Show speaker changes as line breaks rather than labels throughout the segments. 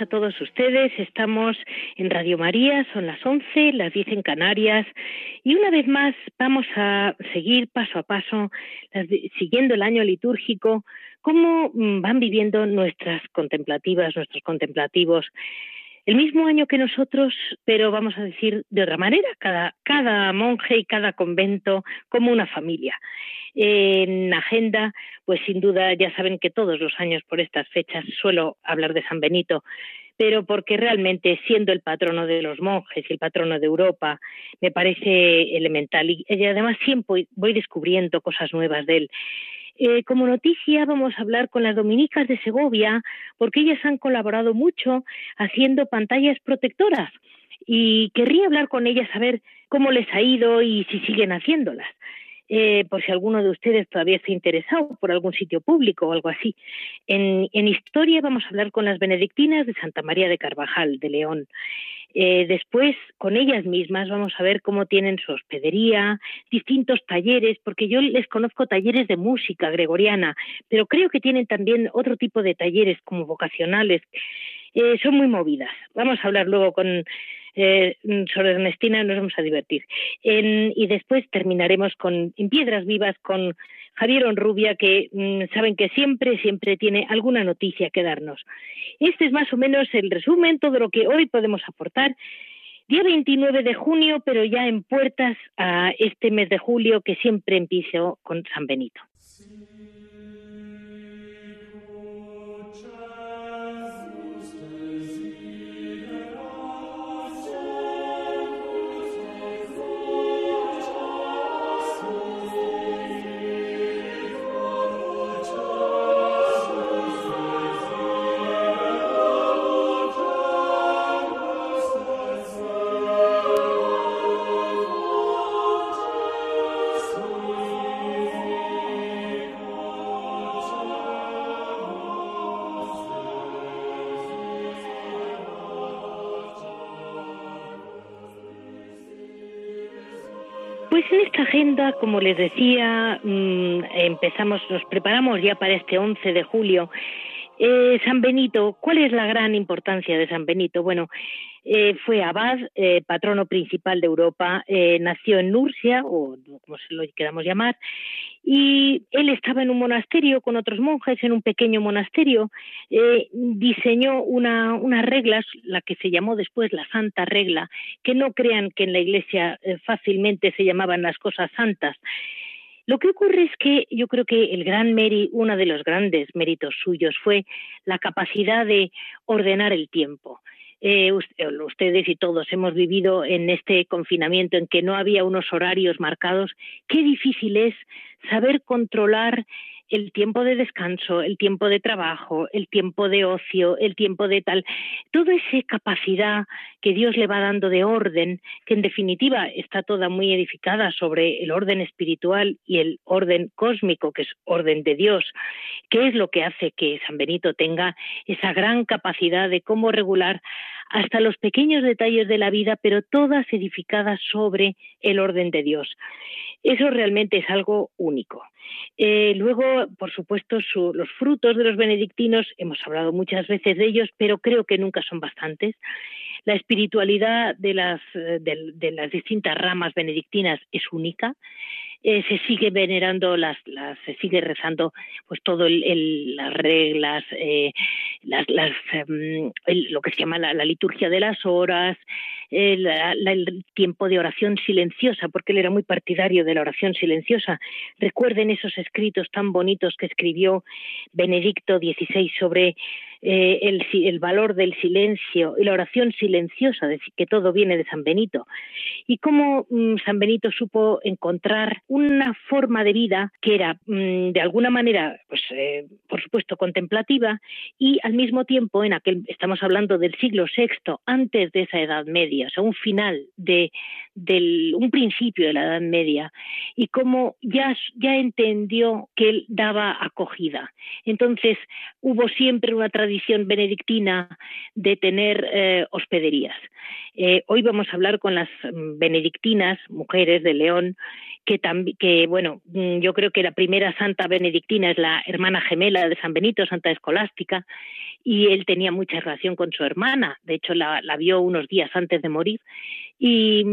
A todos ustedes. Estamos en Radio María, son las 11, las 10 en Canarias. Y una vez más vamos a seguir paso a paso, siguiendo el año litúrgico, cómo mm, van viviendo nuestras contemplativas, nuestros contemplativos. El mismo año que nosotros, pero vamos a decir de otra manera, cada, cada monje y cada convento como una familia en agenda, pues sin duda ya saben que todos los años por estas fechas suelo hablar de San Benito, pero porque realmente siendo el patrono de los monjes y el patrono de Europa, me parece elemental. Y, además siempre voy descubriendo cosas nuevas de él. Eh, como noticia vamos a hablar con las dominicas de Segovia porque ellas han colaborado mucho haciendo pantallas protectoras. Y querría hablar con ellas a ver cómo les ha ido y si siguen haciéndolas eh, por si alguno de ustedes todavía está interesado por algún sitio público o algo así. En, historia vamos a hablar con las benedictinas de Santa María de Carvajal, de León. Eh, después, con ellas mismas, vamos a ver cómo tienen su hospedería, distintos talleres, porque yo les conozco talleres de música gregoriana, pero creo que tienen también otro tipo de talleres como vocacionales. Eh, son muy movidas. Vamos a hablar luego con eh, sobre Ernestina nos vamos a divertir. y después terminaremos con En Piedras Vivas con Javier Onrubia, que mm, saben que siempre, siempre tiene alguna noticia que darnos. Este es más o menos el resumen, todo lo que hoy podemos aportar. Día 29 de junio, pero ya en puertas a este mes de julio que siempre empiezo con San Benito. Como les decía, mm, empezamos, nos preparamos ya para este 11 de julio. Eh, San Benito, ¿cuál es la gran importancia de San Benito? Bueno, eh, fue abad, eh, patrono principal de Europa, nació en Nursia, o como se lo queramos llamar, y él estaba en un monasterio con otros monjes, en un pequeño monasterio, eh, diseñó una, unas reglas, la que se llamó después la Santa Regla, que no crean que en la Iglesia eh, fácilmente se llamaban las cosas santas. Lo que ocurre es que yo creo que el gran mérito, uno de los grandes méritos suyos fue la capacidad de ordenar el tiempo. Eh, ustedes y todos hemos vivido en este confinamiento en que no había unos horarios marcados, qué difícil es saber controlar el tiempo de descanso, el tiempo de trabajo, el tiempo de ocio, el tiempo de tal, toda esa capacidad que Dios le va dando de orden, que en definitiva está toda muy edificada sobre el orden espiritual y el orden cósmico, que es orden de Dios, que es lo que hace que San Benito tenga esa gran capacidad de cómo regular hasta los pequeños detalles de la vida, pero todas edificadas sobre el orden de Dios. Eso realmente es algo único. Eh, luego, por supuesto, los frutos de los benedictinos, hemos hablado muchas veces de ellos, pero creo que nunca son bastantes. La espiritualidad de las, eh, de las distintas ramas benedictinas es única. Eh, se sigue venerando las, las, se sigue rezando pues todo el, las reglas eh, las, las em, lo que se llama la, liturgia de las horas el, el tiempo de oración silenciosa porque él era muy partidario de la oración silenciosa. Recuerden esos escritos tan bonitos que escribió Benedicto XVI sobre eh, el, el, valor del silencio y la oración silenciosa, de que todo viene de San Benito, y cómo mm, San Benito supo encontrar una forma de vida que era mm, de alguna manera, pues eh, por supuesto, contemplativa y al mismo tiempo en aquel, estamos hablando del siglo VI, antes de esa Edad Media, o sea, un final de, un principio de la Edad Media, y cómo ya, ya entendió que él daba acogida. Entonces, hubo siempre una tradición benedictina de tener eh, hospederías. Eh, hoy vamos a hablar con las mm, benedictinas, mujeres de León, que, que, bueno, mm, yo creo que la primera santa benedictina es la hermana gemela de San Benito, Santa Escolástica, y él tenía mucha relación con su hermana, de hecho la, vio unos días antes de morir, y,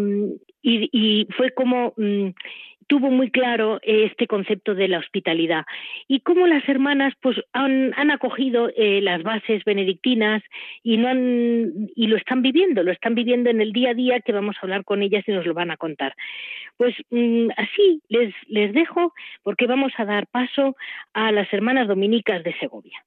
y, fue como mm, tuvo muy claro este concepto de la hospitalidad y cómo las hermanas pues han, acogido eh, las bases benedictinas y no han, y lo están viviendo, lo están viviendo en el día a día que vamos a hablar con ellas y nos lo van a contar. Pues mm, así les dejo porque vamos a dar paso a las hermanas dominicas de Segovia.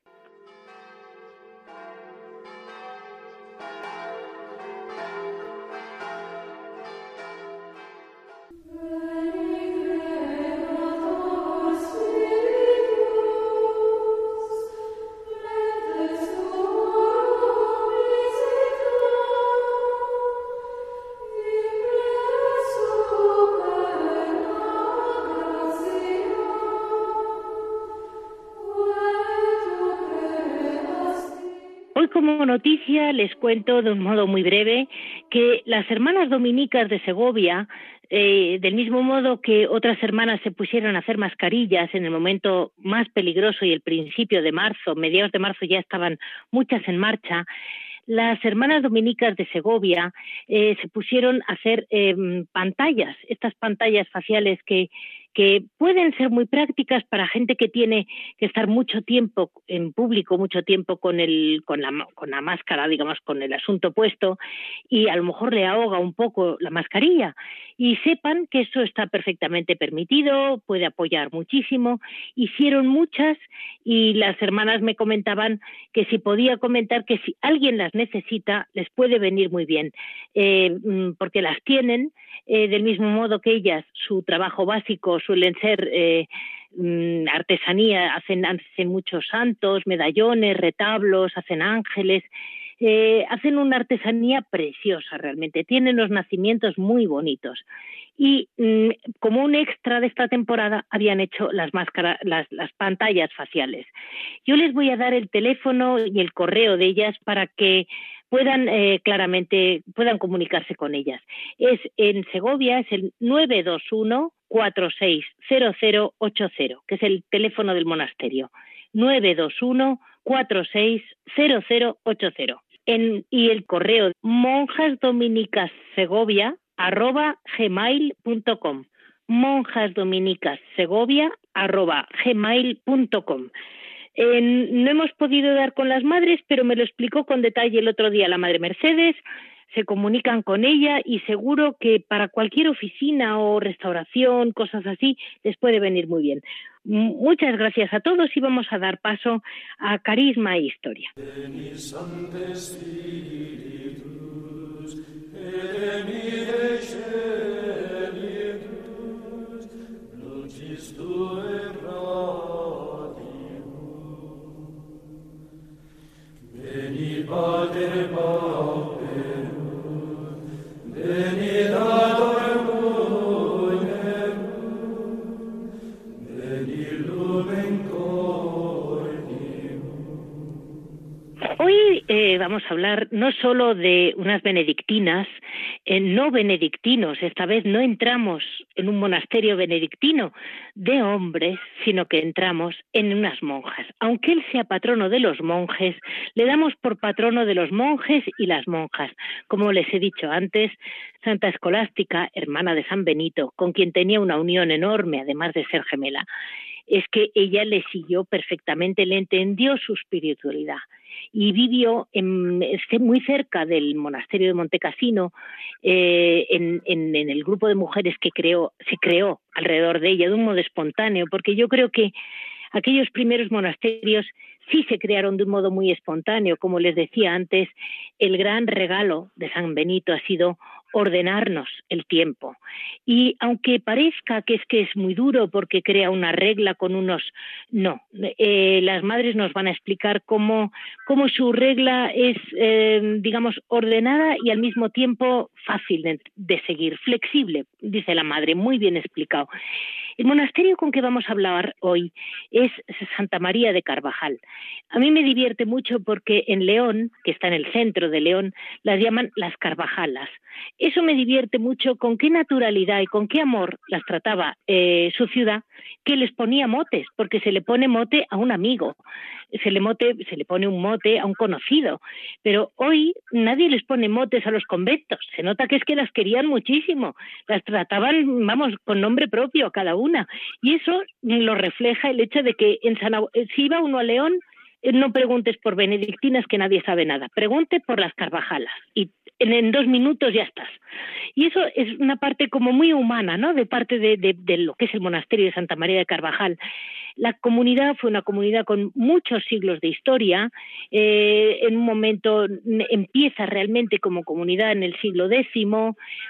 Como noticia les cuento de un modo muy breve que las hermanas dominicas de Segovia, eh, del mismo modo que otras hermanas se pusieron a hacer mascarillas en el momento más peligroso y el principio de marzo, mediados de marzo ya estaban muchas en marcha, las hermanas dominicas de Segovia eh, se pusieron a hacer em, pantallas, estas pantallas faciales que que pueden ser muy prácticas para gente que tiene que estar mucho tiempo en público, mucho tiempo con, el, con, la, con la máscara, digamos, con el asunto puesto, y a lo mejor le ahoga un poco la mascarilla. Y sepan que eso está perfectamente permitido, puede apoyar muchísimo. Hicieron muchas y las hermanas me comentaban que si podía comentar que si alguien las necesita, les puede venir muy bien, eh, mm, porque las tienen eh, del mismo modo que ellas, su trabajo básico suelen ser eh, mm, artesanía, hacen, hacen muchos santos, medallones, retablos, hacen ángeles, eh, hacen una artesanía preciosa realmente, tienen los nacimientos muy bonitos. Y mm, como un extra de esta temporada habían hecho las máscaras, las, las pantallas faciales. Yo les voy a dar el teléfono y el correo de ellas para que puedan eh, claramente puedan comunicarse con ellas. Es en Segovia es el 921 460080, que es el teléfono del monasterio. 921 460080. En, y el correo monjasdominicassegovia arroba gmail.com monjasdominicassegovia arroba gmail.com no hemos podido dar con las madres, pero me lo explicó con detalle el otro día la madre Mercedes. Se comunican con ella y seguro que para cualquier oficina o restauración, cosas así, les puede venir muy bien. Muchas gracias a todos y vamos a dar paso a Carisma e Historia. Hoy eh, vamos a hablar no solo de unas benedictinas, eh, no benedictinos, esta vez no entramos en un monasterio benedictino de hombres, sino que entramos en unas monjas. Aunque él sea patrono de los monjes, le damos por patrono de los monjes y las monjas. Como les he dicho antes, Santa Escolástica, hermana de San Benito, con quien tenía una unión enorme, además de ser gemela, es que ella le siguió perfectamente, le entendió su espiritualidad y vivió en, este, muy cerca del monasterio de Montecassino, eh, en, en, el grupo de mujeres que creó, se creó alrededor de ella de un modo espontáneo, porque yo creo que aquellos primeros monasterios sí se crearon de un modo muy espontáneo. Como les decía antes, el gran regalo de San Benito ha sido ordenarnos el tiempo. Y aunque parezca que es que es muy duro porque crea una regla con unos, no, eh, las madres nos van a explicar cómo, cómo su regla es, eh, digamos, ordenada y al mismo tiempo fácil de seguir, flexible, dice la madre, muy bien explicado. El monasterio con que vamos a hablar hoy es Santa María de Carvajal. A mí me divierte mucho porque en León, que está en el centro de León, las llaman las Carvajalas. Eso me divierte mucho con qué naturalidad y con qué amor las trataba eh, su ciudad, que les ponía motes, porque se le pone mote a un amigo, se le, mote, se le pone un mote a un conocido. Pero hoy nadie les pone motes a los conventos. Se nota que es que las querían muchísimo, las trataban, vamos, con nombre propio cada una. Y eso lo refleja el hecho de que en San, si iba uno a León, eh, no preguntes por benedictinas que nadie sabe nada, pregunte por las Carvajalas y en, dos minutos ya estás. Y eso es una parte como muy humana, ¿no? De parte de, de, lo que es el monasterio de Santa María de Carvajal. La comunidad fue una comunidad con muchos siglos de historia. Eh, en un momento empieza realmente como comunidad en el siglo X.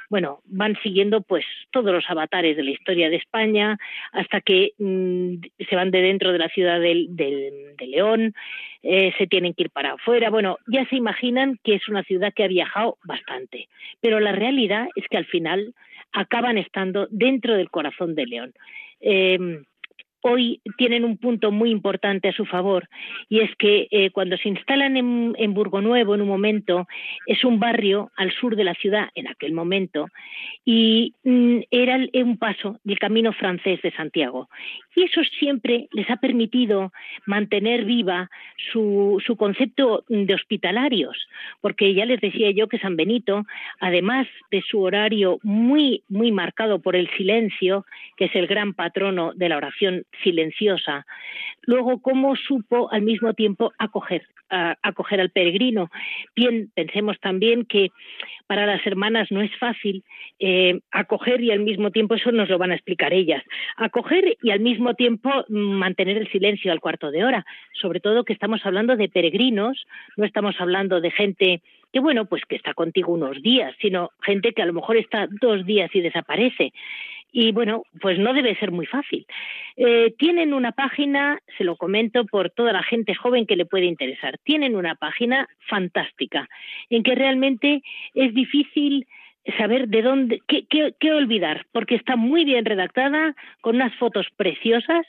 Bueno, van siguiendo pues todos los avatares de la historia de España hasta que mm, se van de dentro de la ciudad de León. Eh, se tienen que ir para afuera. Bueno, ya se imaginan que es una ciudad que ha viajado bastante, pero la realidad es que al final acaban estando dentro del corazón de León. Eh, hoy tienen un punto muy importante a su favor y es que eh, cuando se instalan en, Burgo Nuevo en un momento es un barrio al sur de la ciudad en aquel momento y mm, era un paso del camino francés de Santiago. Y eso siempre les ha permitido mantener viva su, su concepto de hospitalarios porque ya les decía yo que San Benito además de su horario muy muy marcado por el silencio que es el gran patrono de la oración silenciosa. Luego, cómo supo al mismo tiempo acoger, acoger al peregrino. Bien, pensemos también que para las hermanas no es fácil eh, acoger y al mismo tiempo, eso nos lo van a explicar ellas, acoger y al mismo tiempo mantener el silencio al cuarto de hora. Sobre todo que estamos hablando de peregrinos, no estamos hablando de gente que bueno, pues que está contigo unos días, sino gente que a lo mejor está dos días y desaparece y bueno, pues no debe ser muy fácil. Eh, tienen una página, se lo comento por toda la gente joven que le puede interesar, tienen una página fantástica en que realmente es difícil saber de dónde, qué, qué, olvidar, porque está muy bien redactada, con unas fotos preciosas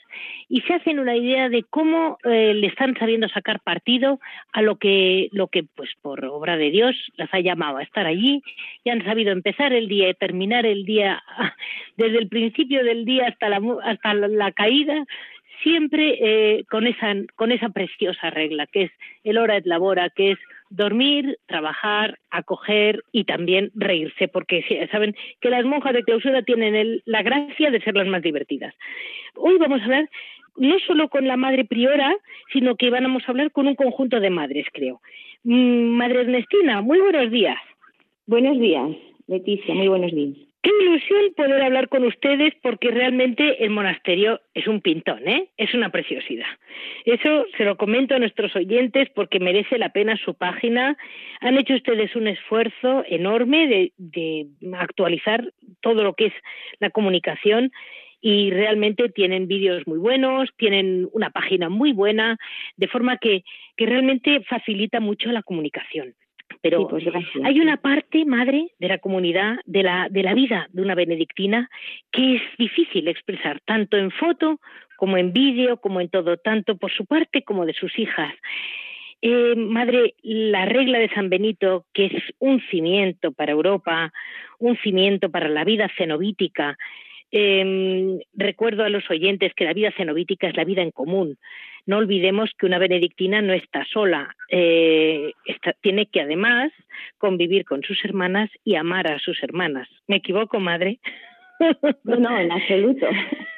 y se hacen una idea de cómo eh, le están sabiendo sacar partido a lo que, lo que, pues por obra de Dios, las ha llamado a estar allí y han sabido empezar el día y terminar el día desde el principio del día hasta la, hasta la caída siempre eh, con esa con esa preciosa regla que es el hora et labora que es dormir, trabajar, acoger y también reírse, porque saben que las monjas de clausura tienen la gracia de ser las más divertidas. Hoy vamos a hablar no solo con la madre priora, sino que vamos a hablar con un conjunto de madres, creo. Mm, madre Ernestina, muy buenos días.
Buenos días, Leticia, muy buenos días.
Qué ilusión poder hablar con ustedes porque realmente el monasterio es un pintón, ¿eh? Es una preciosidad. Eso se lo comento a nuestros oyentes porque merece la pena su página. Han hecho ustedes un esfuerzo enorme de, actualizar todo lo que es la comunicación y realmente tienen vídeos muy buenos, tienen una página muy buena, de forma que realmente facilita mucho la comunicación. Pero pues hay una parte, madre, de la comunidad, de la, de la vida de una benedictina, que es difícil expresar, tanto en foto como en vídeo, como en todo, tanto por su parte como de sus hijas. Eh, madre, la regla de San Benito, que es un cimiento para Europa, un cimiento para la vida cenobítica, eh, recuerdo a los oyentes que la vida cenobítica es la vida en común, no olvidemos que una benedictina no está sola, eh, tiene que además convivir con sus hermanas y amar a sus hermanas. ¿Me equivoco, madre?
No, no, en absoluto.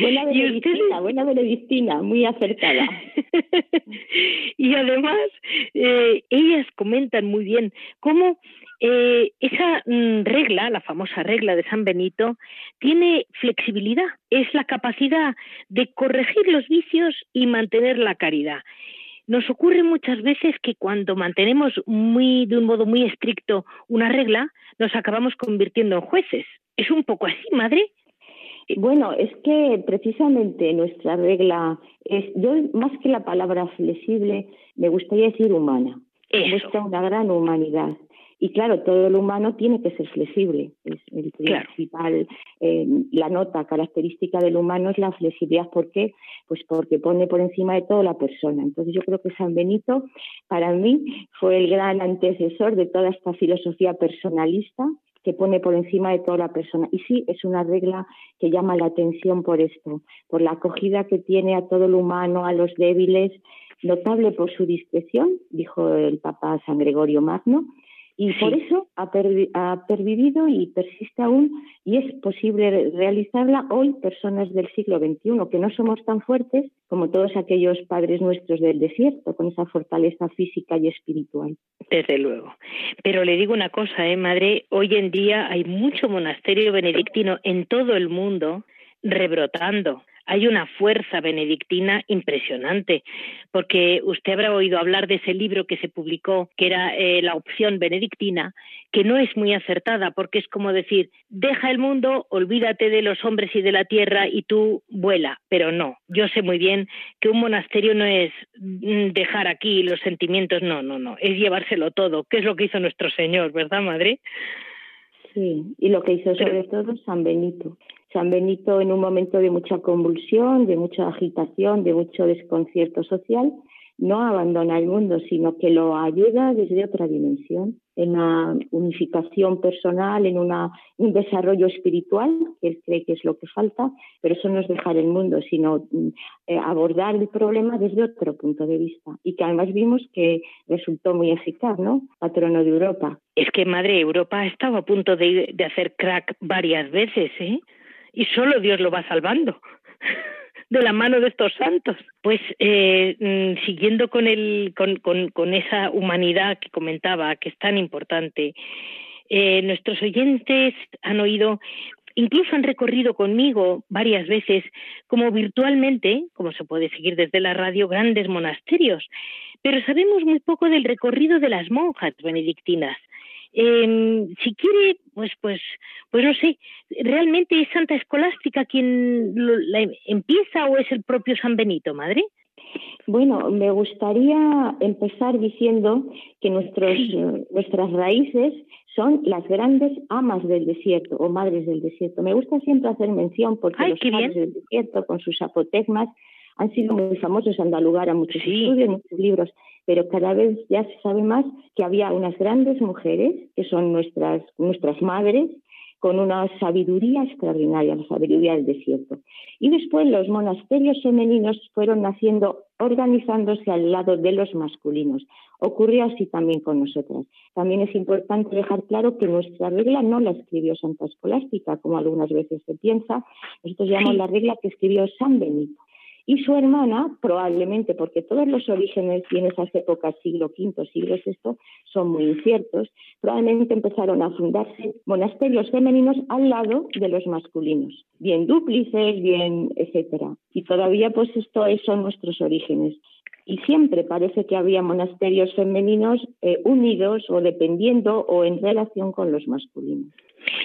buena benedictina, buena benedictina, muy acertada.
y además, eh, ellas comentan muy bien cómo eh, esa mm, regla, la famosa regla de San Benito, tiene flexibilidad, es la capacidad de corregir los vicios y mantener la caridad. nos ocurre muchas veces que cuando mantenemos muy, de un modo muy estricto una regla, nos acabamos convirtiendo en jueces. ¿Es un poco así, madre?
Bueno, es que precisamente nuestra regla es, yo más que la palabra flexible, me gustaría decir humana. Muestra una gran humanidad. Y claro, todo lo humano tiene que ser flexible. Es el principal, eh, la nota característica del humano es la flexibilidad. ¿Por qué? Pues porque pone por encima de todo la persona. Entonces yo creo que San Benito, para mí, fue el gran antecesor de toda esta filosofía personalista que pone por encima de toda la persona. Y sí, es una regla que llama la atención por esto, por la acogida que tiene a todo lo humano, a los débiles, notable por su discreción, dijo el Papa San Gregorio Magno, y por eso ha, pervivido y persiste aún y es posible realizarla hoy personas del siglo XXI, que no somos tan fuertes como todos aquellos padres nuestros del desierto, con esa fortaleza física y espiritual.
Desde luego. Pero le digo una cosa, ¿eh, madre, hoy en día hay mucho monasterio benedictino en todo el mundo rebrotando hay una fuerza benedictina impresionante, porque usted habrá oído hablar de ese libro que se publicó, que era eh, la opción benedictina, que no es muy acertada, porque es como decir, deja el mundo, olvídate de los hombres y de la tierra y tú vuela, pero no, yo sé muy bien que un monasterio no es mm, dejar aquí los sentimientos, no, no, no, es llevárselo todo, que es lo que hizo nuestro Señor, ¿verdad, Madre?
Sí, y lo que hizo sobre todo San Benito. San Benito en un momento de mucha convulsión, de mucha agitación, de mucho desconcierto social, no abandona el mundo, sino que lo ayuda desde otra dimensión, en una unificación personal, en una, un desarrollo espiritual, que él cree que es lo que falta, pero eso no es dejar el mundo, sino mm, eh, abordar el problema desde otro punto de vista. Y que además vimos que resultó muy eficaz, ¿no? Patrono de Europa.
Es que, madre, Europa ha estado a punto de, de hacer crack varias veces, ¿eh? Y solo Dios lo va salvando de la mano de estos santos. Pues eh, mm, siguiendo con, el, con, con, esa humanidad que comentaba, que es tan importante, eh, nuestros oyentes han oído, incluso han recorrido conmigo varias veces, como virtualmente, como se puede seguir desde la radio, grandes monasterios, pero sabemos muy poco del recorrido de las monjas benedictinas. Eh, si quiere, pues, pues, pues no sé, ¿realmente es Santa Escolástica quien la empieza o es el propio San Benito, madre?
Bueno, me gustaría empezar diciendo que nuestros, nuestras raíces son las grandes amas del desierto o madres del desierto. Me gusta siempre hacer mención porque los padres del desierto con sus apotegmas han sido muy famosos, han dado lugar a muchos estudios, muchos libros pero cada vez ya se sabe más que había unas grandes mujeres, que son nuestras, nuestras madres, con una sabiduría extraordinaria, la sabiduría del desierto. Y después los monasterios femeninos fueron naciendo, organizándose al lado de los masculinos. Ocurrió así también con nosotras. También es importante dejar claro que nuestra regla no la escribió Santa Escolástica, como algunas veces se piensa. Nosotros llamamos la regla que escribió San Benito. Y su hermana, probablemente, porque todos los orígenes y en esas épocas, siglo V, siglo VI, son muy inciertos, probablemente empezaron a fundarse monasterios femeninos al lado de los masculinos, bien dúplices, bien, etcétera. Y todavía, pues, esto son nuestros orígenes. Y siempre parece que había monasterios femeninos eh, unidos o dependiendo o en relación con los masculinos.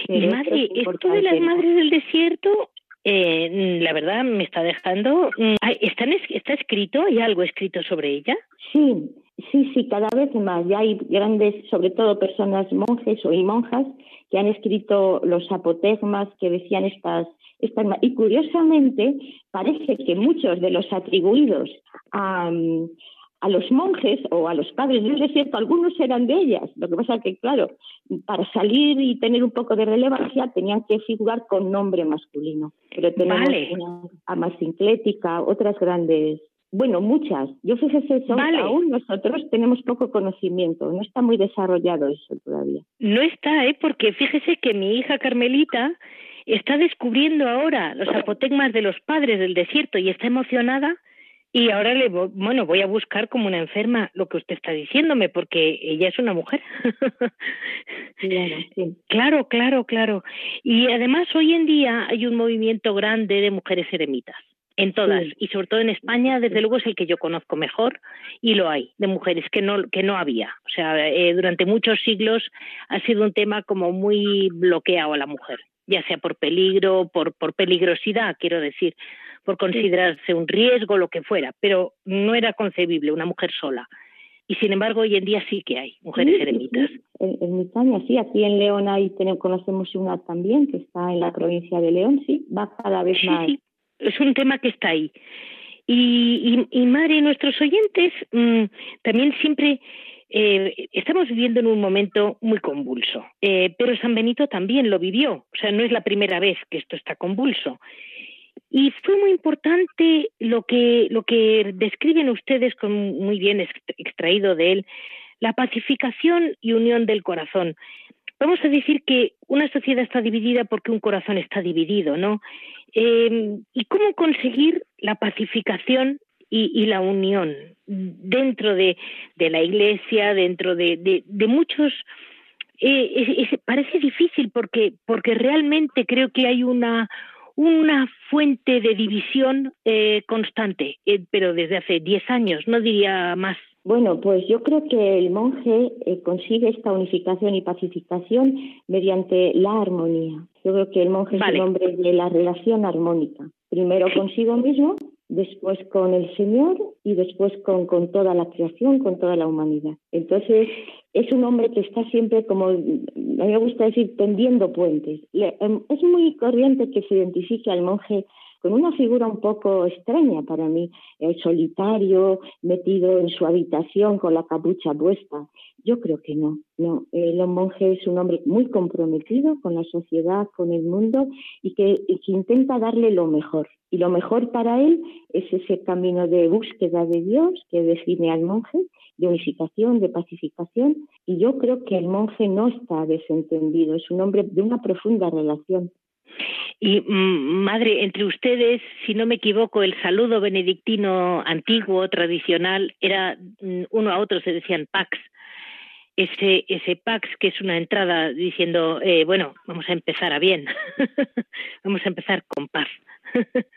madre, esto de las madres del desierto eh, la verdad me está dejando. Mm, ¿está, ¿Está escrito? ¿Hay algo escrito sobre ella?
Sí, sí, sí, cada vez más. Ya hay grandes, sobre todo personas monjes o y monjas, que han escrito los apotegmas que decían estas, estas. Y curiosamente, parece que muchos de los atribuidos a, a los monjes o a los padres del desierto, algunos eran de ellas. Lo que pasa es que, claro, para salir y tener un poco de relevancia tenían que figurar con nombre masculino. Pero tenemos una sinclética, otras grandes, bueno, muchas. Yo fíjese, son, aún nosotros tenemos poco conocimiento, no está muy desarrollado eso todavía.
No está, ¿eh? Porque fíjese que mi hija Carmelita está descubriendo ahora los apotegmas de los padres del desierto y está emocionada y ahora le voy, bueno, voy a buscar como una enferma lo que usted está diciéndome, porque ella es una mujer. claro, claro, claro, Y además hoy en día hay un movimiento grande de mujeres eremitas. en todas. Y sobre todo en España desde luego es el que yo conozco mejor y lo hay de mujeres que no que no había. O sea eh, durante muchos siglos ha sido un tema como muy bloqueado a la mujer ya sea por peligro por por peligrosidad quiero decir por considerarse un riesgo lo que fuera pero no era concebible una mujer sola y sin embargo hoy en día sí que hay mujeres eremitas.
En, en, España sí, aquí en León ahí tenemos, conocemos una también que está en la provincia de León, sí, va cada vez más.
Sí, es un tema que está ahí. Y, y, y Mare, nuestros oyentes mmm, también siempre eh, estamos viviendo en un momento muy convulso, eh, pero San Benito también lo vivió, o sea, no es la primera vez que esto está convulso. Y fue muy importante lo que, lo que describen ustedes, con muy bien extraído de él, la pacificación y unión del corazón. Vamos a decir que una sociedad está dividida porque un corazón está dividido, ¿no? Eh, ¿Y cómo conseguir la pacificación y, la unión dentro de, de, la iglesia, dentro de, de, muchos... Eh, es, parece difícil porque, porque realmente creo que hay una, una fuente de división eh, constante, eh, pero desde hace 10 años, no diría más.
Bueno, pues yo creo que el monje eh, consigue esta unificación y pacificación mediante la armonía. Yo creo que el monje vale. es un hombre de la relación armónica. Primero consigo mismo, después con el Señor y después con, con toda la creación, con toda la humanidad. Entonces, es un hombre que está siempre como, a mí me gusta decir, tendiendo puentes. Em, es muy corriente que se identifique al monje con una figura un poco extraña para mí, el solitario, metido en su habitación con la capucha puesta. Yo creo que no, no. El monje es un hombre muy comprometido con la sociedad, con el mundo y que, y que intenta darle lo mejor. Y lo mejor para él es ese camino de búsqueda de Dios que define al monje, de unificación, de pacificación. Y yo creo que el monje no está desentendido, es un hombre de una profunda relación.
Y mm, madre, entre ustedes, si no me equivoco, el saludo benedictino antiguo, tradicional, era mm, uno a otro se decían pax. Ese, ese pax que es una entrada diciendo, eh, bueno, vamos a empezar a bien, vamos a empezar con paz.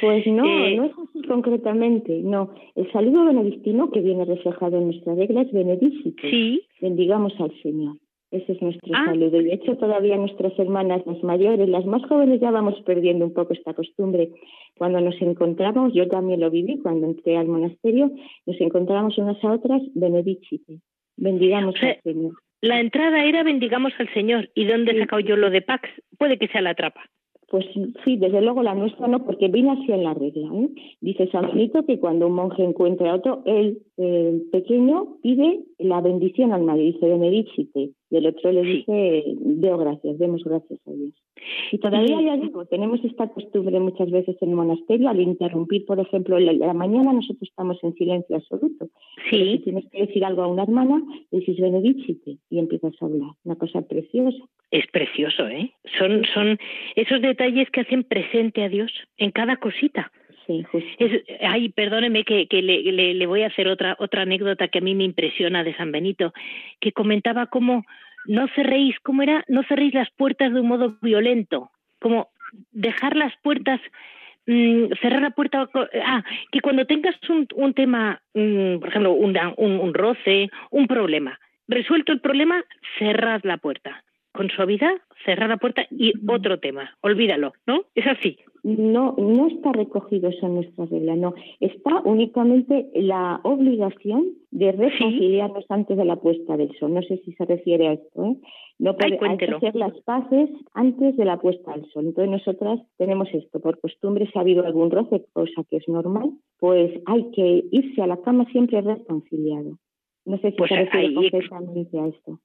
Pues no, eh, no es así concretamente, no. El saludo benedictino que viene reflejado en nuestra regla es benedicite.
Sí.
Bendigamos al Señor. Ese es nuestro ah. saludo. Y de hecho todavía nuestras hermanas, las mayores, las más jóvenes, ya vamos perdiendo un poco esta costumbre. Cuando nos encontramos, yo también lo viví cuando entré al monasterio, nos encontramos unas a otras, benedicite. Bendigamos o sea, al Señor.
La entrada era bendigamos al Señor. ¿Y dónde he sí. sacado yo lo de Pax? Puede que sea la trapa.
Pues sí, desde luego la nuestra no, porque viene así en la regla. ¿eh? Dice San Benito que cuando un monje encuentra a otro, el eh, pequeño pide la bendición al madre, dice benedicite, y el otro le dice, deo gracias, demos gracias a Dios. Y todavía, ya digo, tenemos esta costumbre muchas veces en el monasterio, al interrumpir, por ejemplo, la, la mañana nosotros estamos en silencio absoluto.
Sí.
Si tienes que decir algo a una hermana, dices benedicite y empiezas a hablar. Una cosa preciosa.
Es precioso, ¿eh? Son, son esos detalles que hacen presente a Dios en cada cosita.
Sí,
es, ay, perdóneme que, que le, le, le, voy a hacer otra, otra anécdota que a mí me impresiona de San Benito, que comentaba cómo no cerréis, ¿cómo era? No cerréis las puertas de un modo violento, como dejar las puertas mmm, cerrar la puerta, ah, que cuando tengas un, un tema, mmm, por ejemplo, un, un, un roce, un problema, resuelto el problema, cerrad la puerta con suavidad, cerrar la puerta y otro tema, olvídalo, ¿no? Es así.
No, no está recogido eso en nuestra regla, no. Está únicamente la obligación de reconciliarnos ¿Sí? antes de la puesta del sol. No sé si se refiere a esto, ¿eh? No puede,
Ay,
hay que hacer las paces antes de la puesta del sol. Entonces nosotras tenemos esto, por costumbre, si ha habido algún roce, cosa que es normal, pues hay que irse a la cama siempre reconciliado. No sé si
pues
se refiere concretamente a esto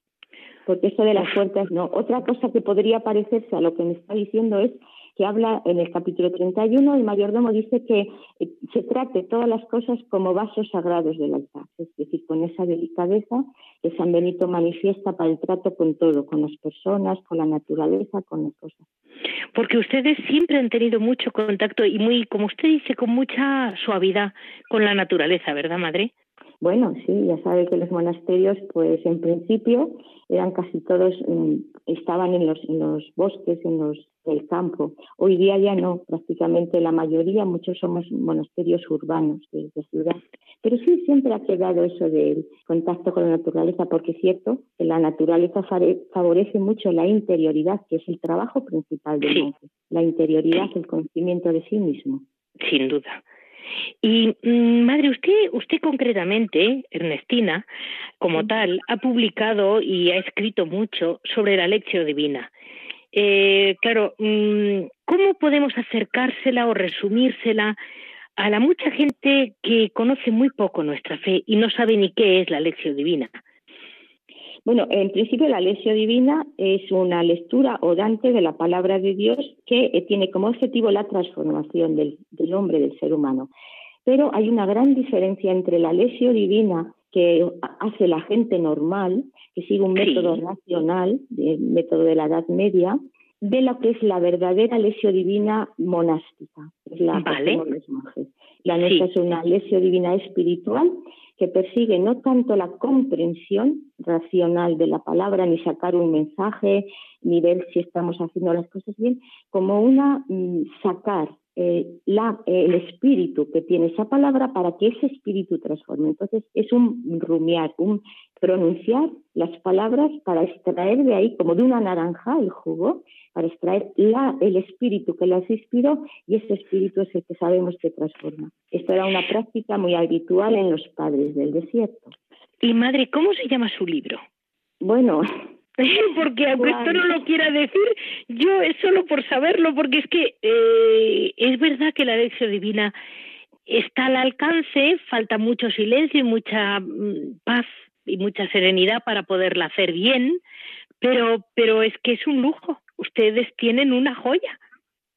porque eso de las puertas no. Otra cosa que podría parecerse a lo que me está diciendo es que habla en el capítulo 31, el mayordomo dice que eh, se trate todas las cosas como vasos sagrados del altar, es decir, con esa delicadeza que San Benito manifiesta para el trato con todo, con las personas, con la naturaleza, con las cosas.
Porque ustedes siempre han tenido mucho contacto y muy, como usted dice, con mucha suavidad con la naturaleza, ¿verdad, madre?
Bueno, sí, ya sabe que los monasterios, pues en principio eran casi todos, mm, estaban en los, en los bosques, en los del campo. Hoy día ya no, prácticamente la mayoría, muchos somos monasterios urbanos de, ciudad. Pero sí siempre ha quedado eso del contacto con la naturaleza, porque es cierto que la naturaleza favorece mucho la interioridad, que es el trabajo principal del monje. La interioridad, el conocimiento de sí mismo.
Sin duda. Y mm, madre, usted, usted concretamente, Ernestina, como tal, ha publicado y ha escrito mucho sobre la lección divina. Eh, claro, mm, ¿cómo podemos acercársela o resumírsela a la mucha gente que conoce muy poco nuestra fe y no sabe ni qué es la lección divina?
Bueno, en principio la lección divina es una lectura orante de la palabra de Dios que eh, tiene como objetivo la transformación del, hombre, del ser humano. Pero hay una gran diferencia entre la lección divina que hace la gente normal, que sigue un método racional, el método de la Edad Media, de lo que es la verdadera lección divina monástica. Es la
vale.
La nuestra es una lección divina espiritual que persigue no tanto la comprensión racional de la palabra, ni sacar un mensaje, ni ver si estamos haciendo las cosas bien, como una mm, sacar eh, la, el espíritu que tiene esa palabra para que ese espíritu transforme. Entonces es un rumiar, un pronunciar las palabras para extraer de ahí, como de una naranja, el jugo, para extraer la, el espíritu que las inspiró y ese espíritu es el que sabemos que transforma. Esto era una práctica muy habitual en los padres del desierto.
Y madre, ¿cómo se llama su libro?
Bueno,
porque aunque esto no lo quiera decir, yo es solo por saberlo, porque es que eh, es verdad que la lección divina está al alcance, falta mucho silencio y mucha mm, paz y mucha serenidad para poderla hacer bien, pero, pero es que es un lujo. Ustedes tienen una joya.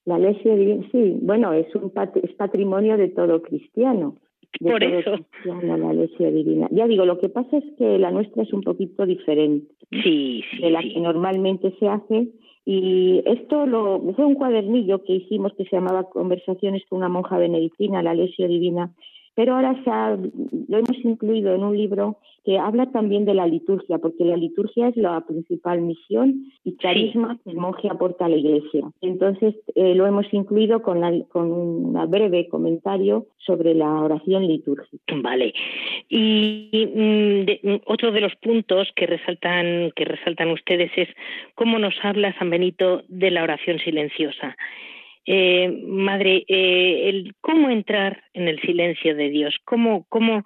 La divina, sí, bueno, es un es patrimonio de todo cristiano.
Por eso.
la lección divina. Ya digo, lo que pasa es que la nuestra es un poquito diferente
sí,
de la que normalmente se hace. Y esto lo, fue un cuadernillo que hicimos que se llamaba Conversaciones con una monja benedictina, la lección divina, pero ahora lo hemos incluido en un libro que habla también de la liturgia, porque la liturgia es la principal misión y carisma que el monje aporta a la iglesia. Entonces eh, lo hemos incluido con, con un breve comentario sobre la oración litúrgica.
Vale. Y mm, mm, otro de los puntos que resaltan, que resaltan ustedes es cómo nos habla San Benito de la oración silenciosa. Eh, madre, eh, el cómo entrar en el silencio de Dios, cómo, cómo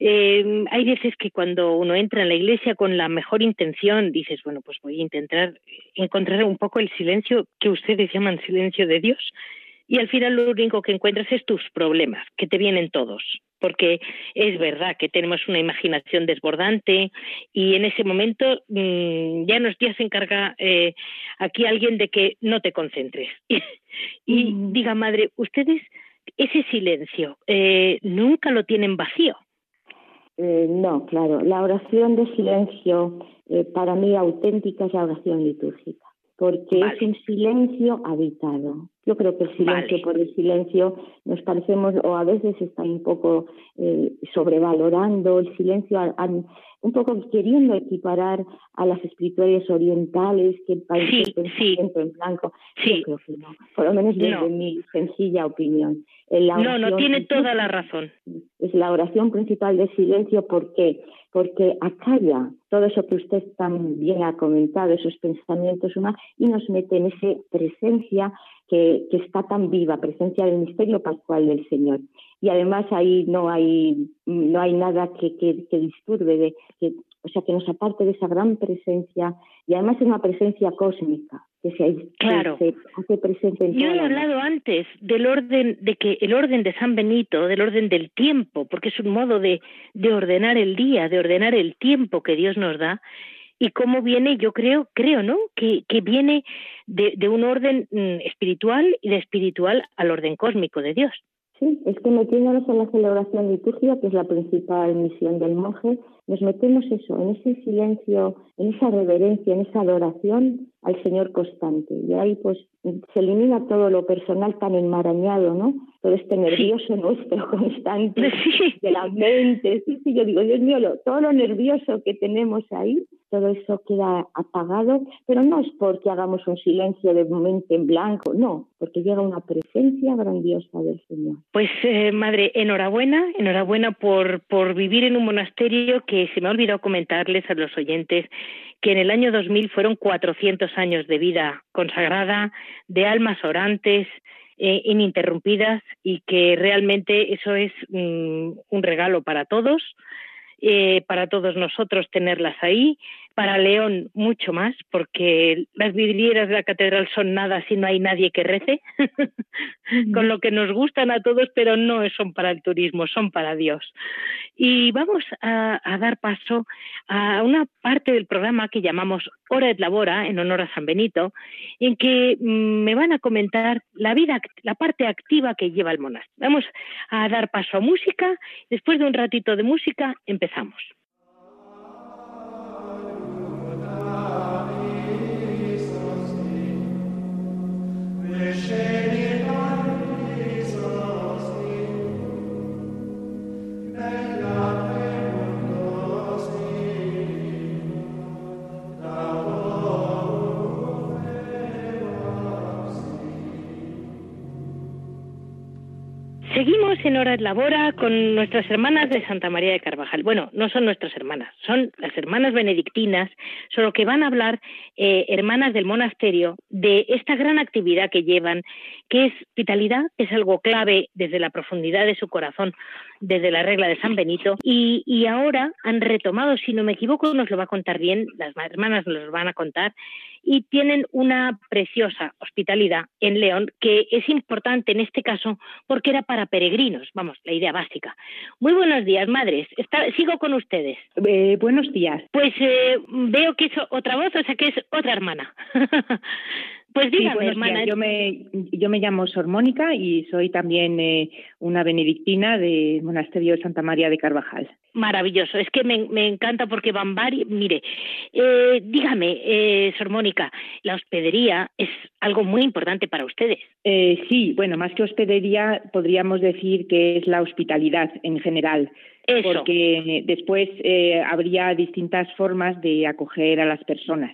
eh, hay veces que cuando uno entra en la iglesia con la mejor intención, dices, bueno, pues voy a intentar encontrar un poco el silencio que ustedes llaman silencio de Dios, y al final lo único que encuentras es tus problemas, que te vienen todos, porque es verdad que tenemos una imaginación desbordante y en ese momento mm, ya nos ya se encarga eh, aquí alguien de que no te concentres. y mm. diga, madre, ustedes ese silencio eh, nunca lo tienen vacío.
Eh, no, claro, la oración de silencio para mí auténtica es la oración litúrgica porque es un silencio habitado. Yo creo que el silencio por el silencio nos parecemos, o a veces está un poco eh, sobrevalorando el silencio, un poco queriendo equiparar a las espirituales orientales que parece
sí, sí.
en blanco. Yo creo que no, por lo menos desde mi sencilla opinión.
no, no, tiene toda la razón.
Es la oración principal de silencio, ¿por qué? porque acalla todo eso que usted tan bien ha comentado, esos pensamientos humanos, y nos mete en esa presencia que, está tan viva, presencia del misterio pascual del Señor. Y además ahí no hay, no hay nada que, que, disturbe, de, que, o sea, que nos aparte de esa gran presencia, y además es una presencia cósmica,
claro. Yo he hablado antes del orden, de que el orden de San Benito, del orden del tiempo, porque es un modo de, de ordenar el día, de ordenar el tiempo que Dios nos da, y cómo viene, yo creo, creo, ¿no? Que, que viene de, de un orden mm, espiritual y de espiritual al orden cósmico de Dios.
Sí, es que metiéndonos en la celebración litúrgica, que es la principal misión del monje, nos metemos eso, en ese silencio, en esa reverencia, en esa adoración al Señor constante. Y ahí pues se elimina todo lo personal tan enmarañado, ¿no? Todo este nervioso nuestro constante de la mente. Sí, sí, yo digo, Dios mío, todo lo nervioso que tenemos ahí, todo eso queda apagado, pero no es porque hagamos un silencio de mente en blanco, no, porque llega una presencia grandiosa del Señor.
Pues, eh, madre, enhorabuena, enhorabuena por, por vivir en un monasterio que se me ha olvidado comentarles a los oyentes que en el año 2000 fueron 400 años de vida consagrada, de almas orantes, eh, ininterrumpidas y que realmente eso es mm, un regalo para todos, eh, para todos nosotros tenerlas ahí para León mucho más, porque las vidrieras de la catedral son nada si no hay nadie que rece, con lo que nos gustan a todos, pero no son para el turismo, son para Dios. Y vamos a, dar paso a una parte del programa que llamamos Hora et Labora, en honor a San Benito, en que mm, me van a comentar la vida, la parte activa que lleva el monasterio. Vamos a dar paso a música, después de un ratito de música empezamos. En Hora de Labora con nuestras hermanas de Santa María de Carvajal. Bueno, no son nuestras hermanas, son las hermanas benedictinas, solo que van a hablar eh, hermanas del monasterio de esta gran actividad que llevan, que es hospitalidad, que es algo clave desde la profundidad de su corazón, desde la regla de San Benito, y, y ahora han retomado, si no me equivoco, nos lo va a contar bien, las hermanas nos lo van a contar, y tienen una preciosa hospitalidad en León que es importante en este caso porque era para peregrinos, vamos, la idea básica. Muy buenos días, madres. sigo con ustedes.
Eh, buenos días.
Pues eh, veo que es otra voz, o sea que es otra hermana. Pues dígame, hermana.
Yo me, yo me llamo Sor Mónica y soy también eh, una benedictina del Monasterio de Santa María de Carvajal.
Maravilloso, es que me, me encanta porque van varios. Mire, eh, dígame, eh, Sor Mónica, la hospedería es algo muy importante para ustedes.
Eh, sí, bueno, más que hospedería, podríamos decir que es la hospitalidad en general. Porque después habría distintas formas de acoger a las personas.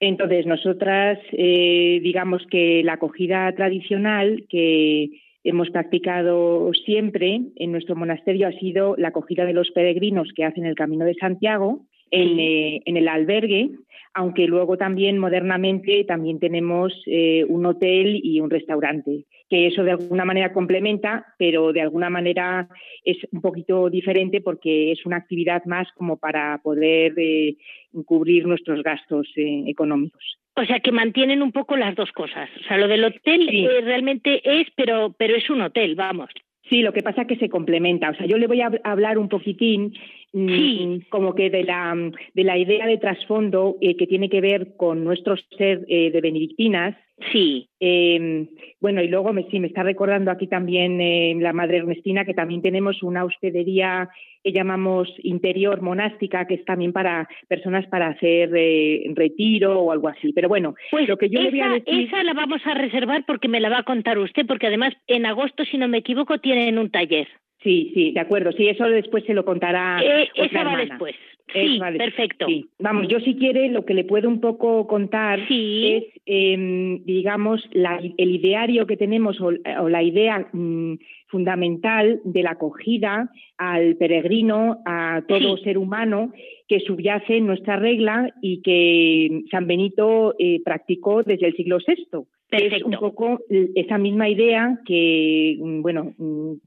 Entonces, nosotras, eh, digamos que la acogida tradicional que hemos practicado siempre en nuestro monasterio ha sido la acogida de los peregrinos que hacen el Camino de Santiago en, eh, el albergue, aunque luego también modernamente también tenemos eh, un hotel y un restaurante que eso de alguna manera complementa, pero de alguna manera es un poquito diferente porque es una actividad más como para poder eh, cubrir nuestros gastos eh, económicos.
O sea, que mantienen un poco las dos cosas. O sea, lo del hotel eh, realmente es, pero, pero es un hotel, vamos.
Sí, lo que pasa es que se complementa. O sea, yo le voy a hablar un poquitín mm, como que de la, de la idea de trasfondo que tiene que ver con nuestro ser de benedictinas,
Sí.
Eh, bueno, y luego me, sí, me está recordando aquí también eh, la Madre Ernestina que también tenemos una hospedería que llamamos interior monástica, que es también para personas para hacer eh, retiro o algo así. Pero bueno,
pues
lo que yo
esa,
le voy a decir...
Esa la vamos a reservar porque me la va a contar usted, porque además en agosto, si no me equivoco, tienen un taller.
Sí, sí, de acuerdo. Sí, eso después se lo contará.
Eh, esa va después. Sí, perfecto.
Vamos, yo si quiere lo que le puedo un poco contar es, em, digamos, el ideario que tenemos o, la idea mm, fundamental de la acogida al peregrino, a todo ser humano que subyace en nuestra regla y que San Benito eh, practicó desde el siglo VI. Es un poco esa misma idea que, bueno,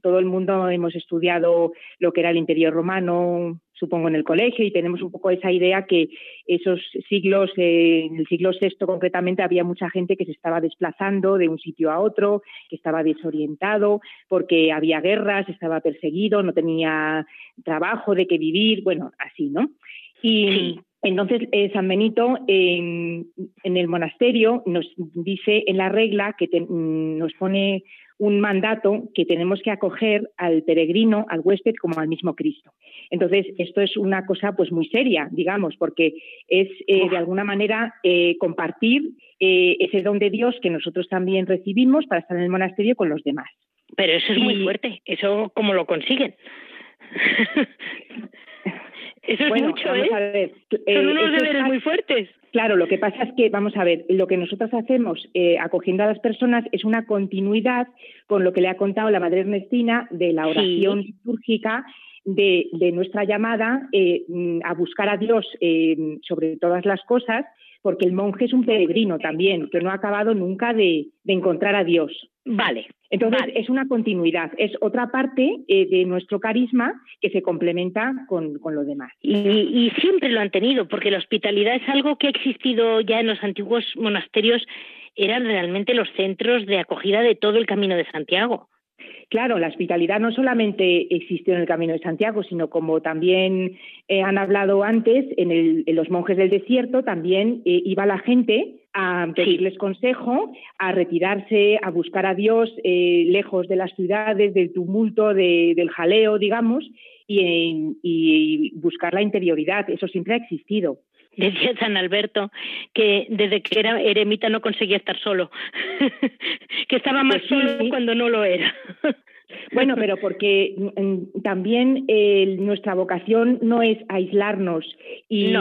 todo el mundo hemos estudiado lo que era el interior romano, supongo, en el colegio y tenemos un poco esa idea que esos siglos, eh, en el siglo VI concretamente, había mucha gente que se estaba desplazando de un sitio a otro, que estaba desorientado porque había guerras, estaba perseguido, no tenía trabajo de qué vivir, bueno, así, ¿no? Y entonces, eh, San Benito en el monasterio nos dice en la regla que nos pone un mandato que tenemos que acoger al peregrino, al huésped, como al mismo Cristo. Entonces, esto es una cosa pues muy seria, digamos, porque es eh, de alguna manera eh, compartir eh, ese don de Dios que nosotros también recibimos para estar en el monasterio con los demás.
Pero eso es muy fuerte. ¿Eso cómo lo consiguen? eso es mucho, ¿eh? Son unos deberes muy fuertes.
Claro, lo que pasa es que, vamos a ver, lo que nosotros hacemos eh, acogiendo a las personas es una continuidad con lo que le ha contado la Madre Ernestina de la oración litúrgica de, nuestra llamada eh, a buscar a Dios eh, sobre todas las cosas, porque el monje es un peregrino también, que no ha acabado nunca de, encontrar a Dios.
Vale.
Entonces, es una continuidad, es otra parte eh, de nuestro carisma que se complementa con, lo demás.
Y, siempre lo han tenido, porque la hospitalidad es algo que ha existido ya en los antiguos monasterios, eran realmente los centros de acogida de todo el camino de Santiago.
Claro, la hospitalidad no solamente existió en el Camino de Santiago, sino como también eh, han hablado antes, en, los monjes del desierto también eh, iba la gente a pedirles consejo, a retirarse, a buscar a Dios eh, lejos de las ciudades, del tumulto, del jaleo, digamos, y, buscar la interioridad. Eso siempre ha existido.
Decía San Alberto que desde que era eremita no conseguía estar solo, que estaba más pues solo cuando no lo era.
Bueno, pero porque mm, también eh, nuestra vocación no es aislarnos y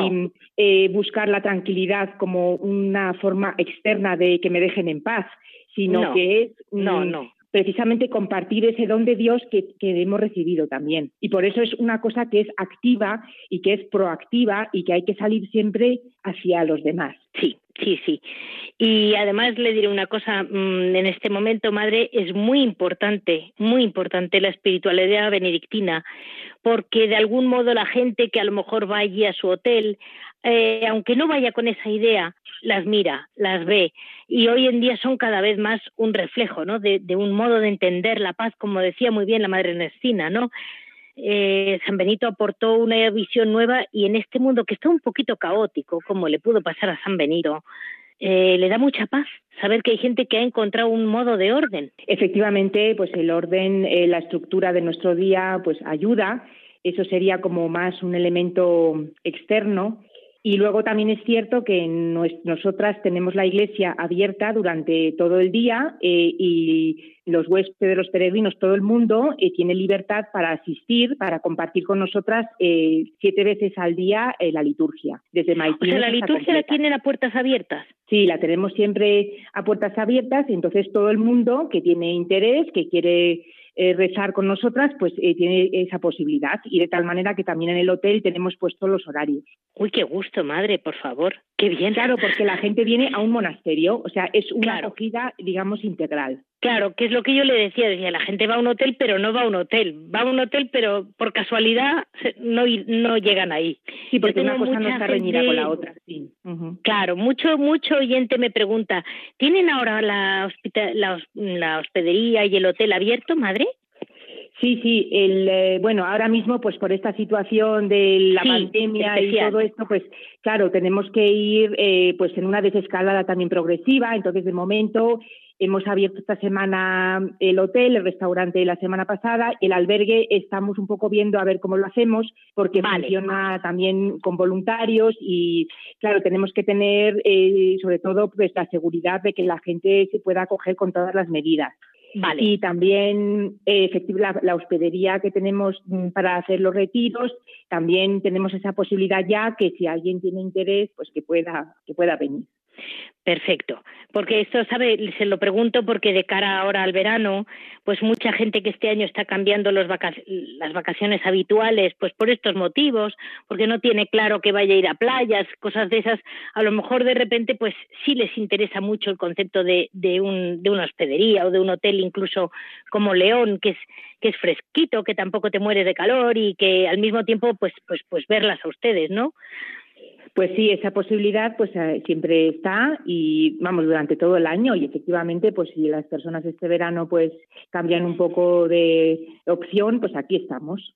eh, buscar la tranquilidad como una forma externa de que me dejen en paz, sino que es
no, mm, no
precisamente compartir ese don de Dios que, hemos recibido también. Y por eso es una cosa que es activa y que es proactiva y que hay que salir siempre hacia los demás.
Sí, sí, sí. Y además le diré una cosa, mm, en este momento, madre, es muy importante, muy importante la espiritualidad benedictina, porque de algún modo la gente que a lo mejor vaya a su hotel, eh, aunque no vaya con esa idea, las mira, las ve y hoy en día son cada vez más un reflejo, ¿no? De, un modo de entender la paz, como decía muy bien la Madre Ernestina, ¿no? Eh, San Benito aportó una visión nueva y en este mundo que está un poquito caótico, como le pudo pasar a San Benito, eh, le da mucha paz saber que hay gente que ha encontrado un modo de orden.
Efectivamente, pues el orden, eh, la estructura de nuestro día, pues ayuda. Eso sería como más un elemento externo y luego también es cierto que nosotras tenemos la iglesia abierta durante todo el día eh, y los huéspedes, los peregrinos, todo el mundo eh, tiene libertad para asistir, para compartir con nosotras eh, siete veces al día la liturgia. Desde
o sea, la liturgia la tienen a puertas abiertas.
Sí, la tenemos siempre a puertas abiertas y entonces todo el mundo que tiene interés, que quiere eh, rezar con nosotras, pues eh, tiene esa posibilidad. Y de tal manera que también en el hotel tenemos puestos los horarios.
Uy, qué gusto, madre, por favor. Qué bien.
Claro, porque la gente viene a un monasterio, o sea, es una acogida, digamos, integral.
Claro, que es lo que yo le decía, decía, la gente va a un hotel, pero no va a un hotel. Va a un hotel, pero por casualidad no, no llegan ahí.
Sí, porque una cosa no está reñida con la otra. Sí.
Claro, mucho mucho oyente me pregunta, ¿tienen ahora la, la, hospedería y el hotel abierto, madre?
Sí, sí, el, eh, bueno, ahora mismo, pues por esta situación de la pandemia y todo esto, pues claro, tenemos que ir eh, pues en una desescalada también progresiva, entonces de momento Hemos abierto esta semana el hotel, el restaurante la semana pasada, el albergue estamos un poco viendo a ver cómo lo hacemos porque funciona también con voluntarios y claro, tenemos que tener eh, sobre todo pues la seguridad de que la gente se pueda acoger con todas las medidas.
Vale.
Y también eh, la, la, hospedería que tenemos mm, para hacer los retiros, también tenemos esa posibilidad ya que si alguien tiene interés, pues que pueda, que pueda venir.
Perfecto, porque esto, sabe, se lo pregunto porque de cara ahora al verano, pues mucha gente que este año está cambiando las vacaciones habituales, pues por estos motivos, porque no tiene claro que vaya a ir a playas, cosas de esas, a lo mejor de repente, pues sí les interesa mucho el concepto de, de, un, de una hospedería o de un hotel incluso como León, que es que es fresquito, que tampoco te muere de calor y que al mismo tiempo, pues, pues, pues verlas a ustedes, ¿no?
Pues sí, esa posibilidad pues eh, siempre está y vamos durante todo el año y efectivamente pues si las personas este verano pues cambian un poco de opción, pues aquí estamos.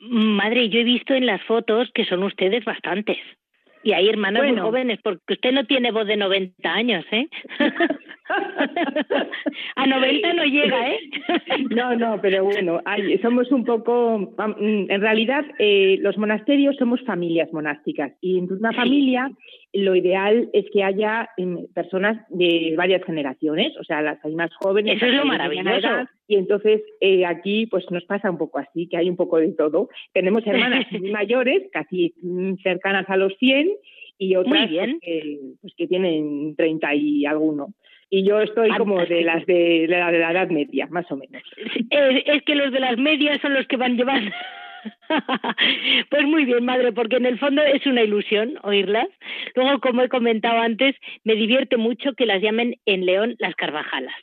Madre, yo he visto en las fotos que son ustedes bastantes. Y hay hermanas muy jóvenes, porque usted no tiene voz de 90 años, ¿eh? a 90 no llega, ¿eh?
no, no, pero bueno, somos un poco, en realidad eh, los monasterios somos familias monásticas y en una familia lo ideal es que haya em, personas de varias generaciones, o sea, las hay más jóvenes.
Eso es lo maravilloso.
y entonces eh, aquí pues nos pasa un poco así, que hay un poco de todo. Tenemos hermanas muy mayores, casi mm, cercanas a los 100 y otras pues, pues, que tienen 30 y alguno. Y yo estoy como de las de, la, de la edad media, más o menos.
Es, que los de las medias son los que van llevando. pues muy bien, madre, porque en el fondo es una ilusión oírlas. Luego, como he comentado antes, me divierte mucho que las llamen en León las Carvajalas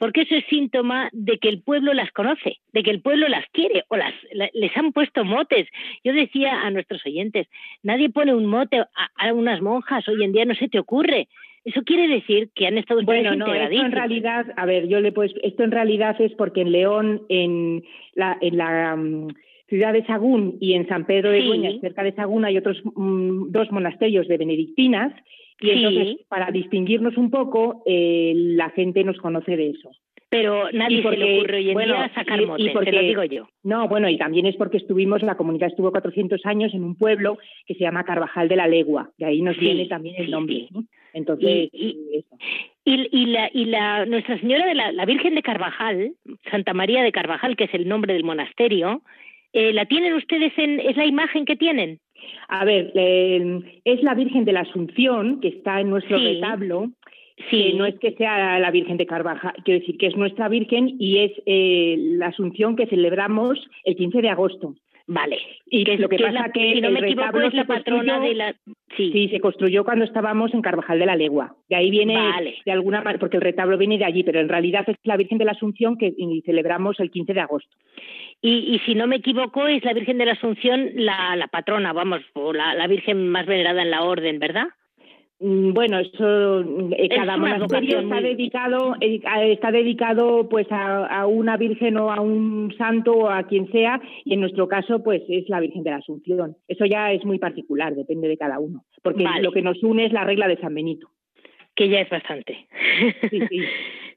porque eso es síntoma de que el pueblo las conoce, de que el pueblo las quiere o las les han puesto motes. Yo decía a nuestros oyentes, nadie pone un mote a, unas monjas, hoy en día no se te ocurre. Eso quiere decir que han estado
bueno, no, esto en realidad, a ver, yo le pues esto en realidad es porque en León, en la, en la mm, ciudad de Sagún y en San Pedro de sí. cerca de Sagún, hay otros mm, dos monasterios de benedictinas y entonces, para distinguirnos un poco, eh, la gente nos conoce de eso.
Pero nadie porque, se le ocurre hoy en día sacar motes, te lo digo yo.
No, bueno, y también es porque estuvimos, la comunidad estuvo 400 años en un pueblo que se llama Carvajal de la Legua, de ahí nos viene también el nombre. Entonces,
y, y, la, y la Nuestra Señora de la, la, Virgen de Carvajal, Santa María de Carvajal, que es el nombre del monasterio, eh, ¿la tienen ustedes en, es la imagen que tienen?
A ver, es la Virgen de la Asunción que está en nuestro retablo. Sí. no es que sea la Virgen de Carvajal, quiero decir que es nuestra Virgen y es eh, la Asunción que celebramos el 15 de agosto.
Vale.
Y que, lo que, pasa que,
si no me equivoco es la patrona de la
sí. sí. se construyó cuando estábamos en Carvajal de la Legua. De ahí viene de alguna manera porque el retablo viene de allí, pero en realidad es la Virgen de la Asunción que celebramos el 15 de agosto.
Y, y, si no me equivoco, es la Virgen de la Asunción la, la patrona, vamos, o la, la Virgen más venerada en la orden, ¿verdad?
Mm, bueno, eso eh, cada monasterio está dedicado eh, está dedicado pues a, una virgen o a un santo o a quien sea y en nuestro caso pues es la Virgen de la Asunción. Eso ya es muy particular, depende de cada uno, porque lo que nos une es la regla de San Benito,
que ya es bastante. Sí, sí.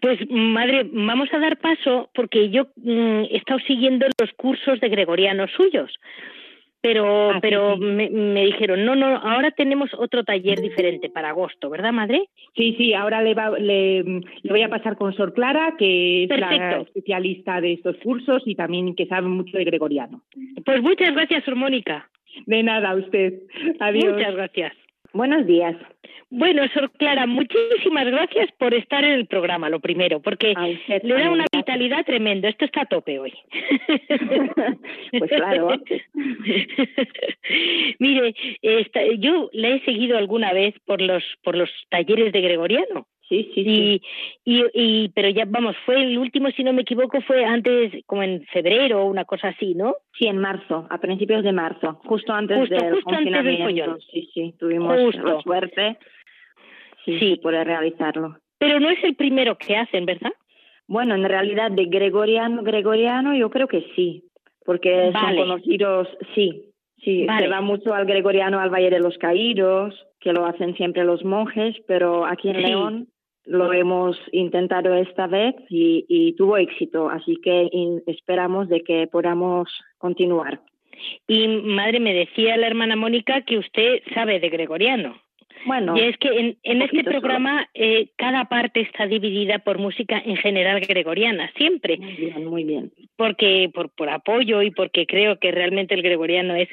Pues madre, vamos a dar paso porque yo mm, he estado siguiendo los cursos de gregorianos suyos, pero ah, pero Me, dijeron, no, no, ahora tenemos otro taller diferente para agosto, ¿verdad, madre?
Sí, sí, ahora le, le, voy a pasar con Sor Clara, que es la especialista de estos cursos y también que sabe mucho de gregoriano.
Pues muchas gracias, Sor Mónica.
De nada, a usted. Adiós.
Muchas gracias.
Buenos días.
Bueno, Sor Clara, muchísimas gracias por estar en el programa, lo primero, porque le da una vitalidad tremenda. Esto está a tope hoy.
pues claro.
Mire, yo le he seguido alguna vez por los por los talleres de Gregoriano
Sí, sí,
sí. Y, y, pero ya, vamos, fue el último, si no me equivoco, fue antes, como en febrero o una cosa así, ¿no?
Sí, en marzo, a principios de marzo, justo antes
justo,
del
justo
confinamiento.
Antes del
sí, sí, tuvimos la suerte sí, sí. poder realizarlo.
Pero no es el primero que hacen, ¿verdad?
Bueno, en realidad de gregoriano, gregoriano, yo creo que sí, porque son conocidos, sí, sí, se va mucho al gregoriano al Valle de los Caídos, que lo hacen siempre los monjes, pero aquí en León lo hemos intentado esta vez y, tuvo éxito, así que esperamos de que podamos continuar.
Y madre, me decía la hermana Mónica que usted sabe de gregoriano.
Bueno,
y es que en, en este programa eh, cada parte está dividida por música en general gregoriana, siempre.
Muy bien, muy bien.
Porque por, por apoyo y porque creo que realmente el gregoriano es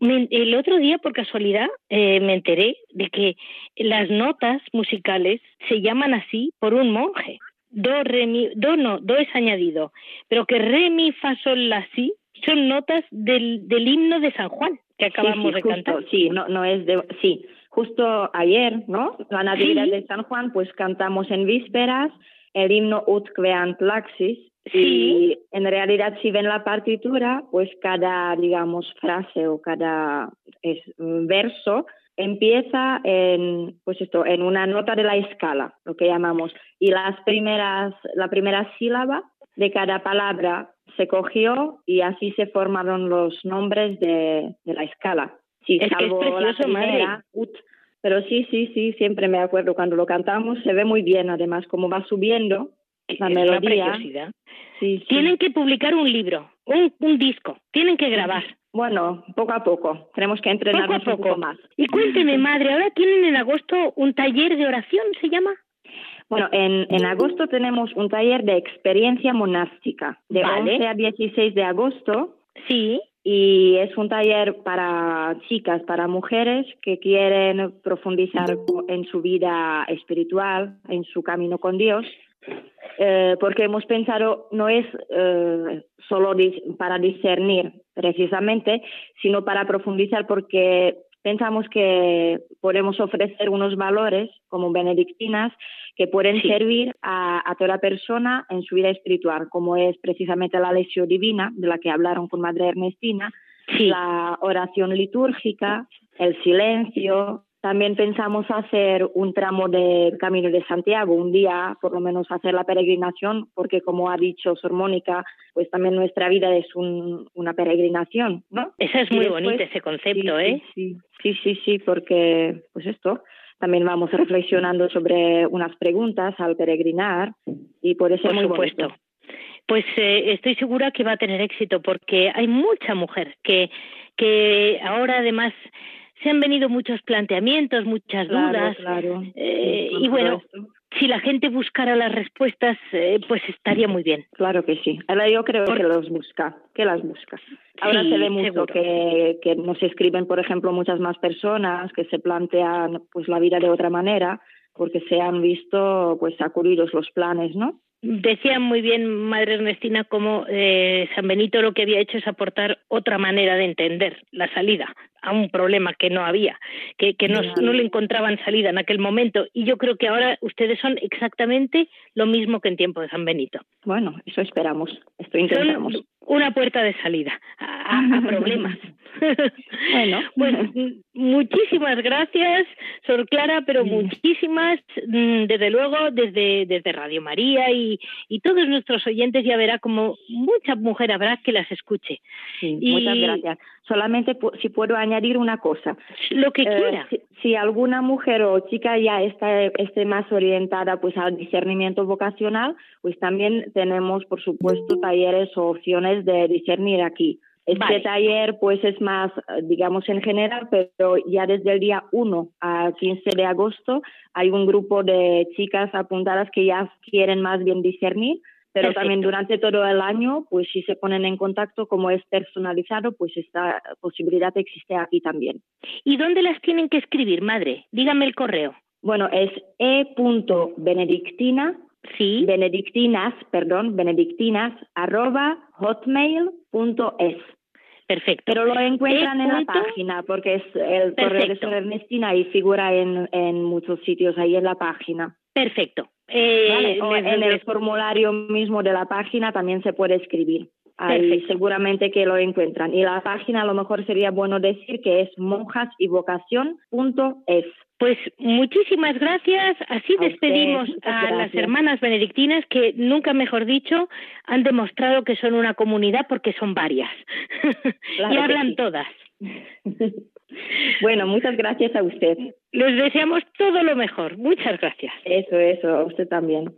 el otro día, por casualidad, eh, me enteré de que las notas musicales se llaman así por un monje. Do, re, mi, do no, do es añadido, pero que re, mi, fa, sol, la, si son notas del, del himno de San Juan que acabamos de cantar.
Sí, no, no es de, sí, justo ayer, ¿no? La Natividad de San Juan, pues cantamos en vísperas el himno Ut Queant Laxis, y en realidad, si ven la partitura, pues cada, digamos, frase o cada es, verso empieza en, pues esto, en una nota de la escala, lo que llamamos, y las primeras, la primera sílaba de cada palabra se cogió y así se formaron los nombres de, de la escala. Sí, es salvo que es precioso, la primera, pero sí, sí, sí, siempre me acuerdo cuando lo cantamos, se ve muy bien además, como va subiendo la melodía.
Sí, Tienen que publicar un libro, un, un disco, tienen que grabar.
Bueno, poco a poco, tenemos que entrenarnos poco un poco más.
Y cuénteme, madre, ahora tienen en agosto un taller de oración, ¿se llama?
Bueno, en, en agosto tenemos un taller de experiencia monástica, de 11 a 16 de agosto.
Sí
y es un taller para chicas, para mujeres que quieren profundizar en su vida espiritual, en su camino con Dios, eh, porque hemos pensado no es eh, solo para discernir precisamente, sino para profundizar porque pensamos que podemos ofrecer unos valores como benedictinas que pueden servir a, toda persona en su vida espiritual, como es precisamente la lección divina, de la que hablaron con Madre Ernestina, la oración litúrgica, el silencio. También pensamos hacer un tramo del Camino de Santiago, un día por lo menos hacer la peregrinación, porque como ha dicho Sor Mónica, pues también nuestra vida es una peregrinación, ¿no?
Ese es muy bonito, ese concepto, ¿eh?
Sí, sí, sí, sí, porque pues esto, también vamos reflexionando sobre unas preguntas al peregrinar y por eso
por supuesto. Pues eh, estoy segura que va a tener éxito porque hay mucha mujer que, que ahora además se han venido muchos planteamientos, muchas dudas.
Claro,
eh, y bueno, si la gente buscara las respuestas, eh, pues estaría muy bien.
Claro que sí. Ahora yo creo que los busca, que las busca. Ahora se ve mucho que, que nos escriben, por ejemplo, muchas más personas que se plantean pues la vida de otra manera porque se han visto pues sacudidos los planes, ¿no?
Decía muy bien Madre Ernestina cómo eh, San Benito lo que había hecho es aportar otra manera de entender la salida a un problema que no había, que, que no, no, le encontraban salida en aquel momento. Y yo creo que ahora ustedes son exactamente lo mismo que en tiempo de San Benito.
Bueno, eso esperamos, esto intentamos.
Son una puerta de salida a, problemas. bueno, pues muchísimas gracias, Sor Clara, pero muchísimas, mm, desde luego, desde, desde Radio María y, y todos nuestros oyentes ya verá como mucha mujer habrá que las escuche.
Muchas gracias. Solamente si puedo añadir una cosa.
Lo que eh, quiera.
si, alguna mujer o chica ya está esté más orientada pues al discernimiento vocacional, pues también tenemos, por supuesto, talleres o opciones de discernir aquí. Este taller pues es más, digamos, en general, pero ya desde el día 1 al 15 de agosto hay un grupo de chicas apuntadas que ya quieren más bien discernir, pero también durante todo el año, pues si se ponen en contacto, como es personalizado, pues esta posibilidad existe aquí también.
¿Y dónde las tienen que escribir, madre? Dígame el correo.
Bueno, es e.benedictina
Sí.
Benedictinas, perdón, benedictinas arroba hotmail.es.
Perfecto.
Pero lo encuentran en la página porque es el correo de Sor Ernestina y figura en, en muchos sitios ahí en la página.
Perfecto.
Eh, en el formulario mismo de la página también se puede escribir. Ahí seguramente que lo encuentran. Y la página a lo mejor sería bueno decir que es monjasyvocación.es.
Pues muchísimas gracias. Así despedimos a, las hermanas benedictinas que, nunca mejor dicho, han demostrado que son una comunidad porque son varias y hablan todas.
bueno, muchas gracias a usted.
Les deseamos todo lo mejor. Muchas gracias.
Eso, eso, a usted también.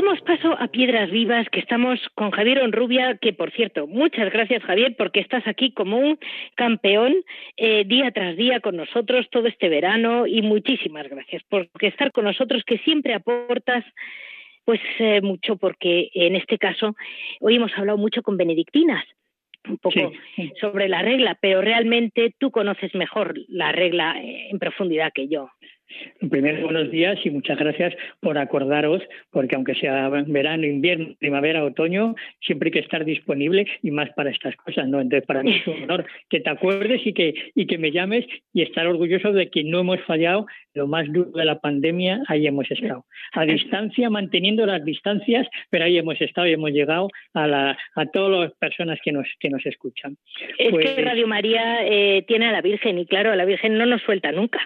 Damos paso a Piedras Vivas, que estamos con Javier Onrubia, que por cierto, muchas gracias Javier, porque estás aquí como un campeón eh, día tras día con nosotros todo este verano y muchísimas gracias por estar con nosotros, que siempre aportas pues eh, mucho, porque en este caso hoy hemos hablado mucho con benedictinas un poco sobre la regla, pero realmente tú conoces mejor la regla eh, en profundidad que yo.
Primero, buenos días y muchas gracias por acordaros, porque aunque sea verano, invierno, primavera, otoño, siempre hay que estar disponible y más para estas cosas, ¿no? Entonces, para mí es un honor que te acuerdes y que, y que me llames y estar orgulloso de que no hemos fallado lo más duro de la pandemia, ahí hemos estado. A distancia, manteniendo las distancias, pero ahí hemos estado y hemos llegado a, la, a todas las personas que nos, que nos escuchan.
Es que pues Radio María eh, tiene a la Virgen y claro, a la Virgen no nos suelta nunca.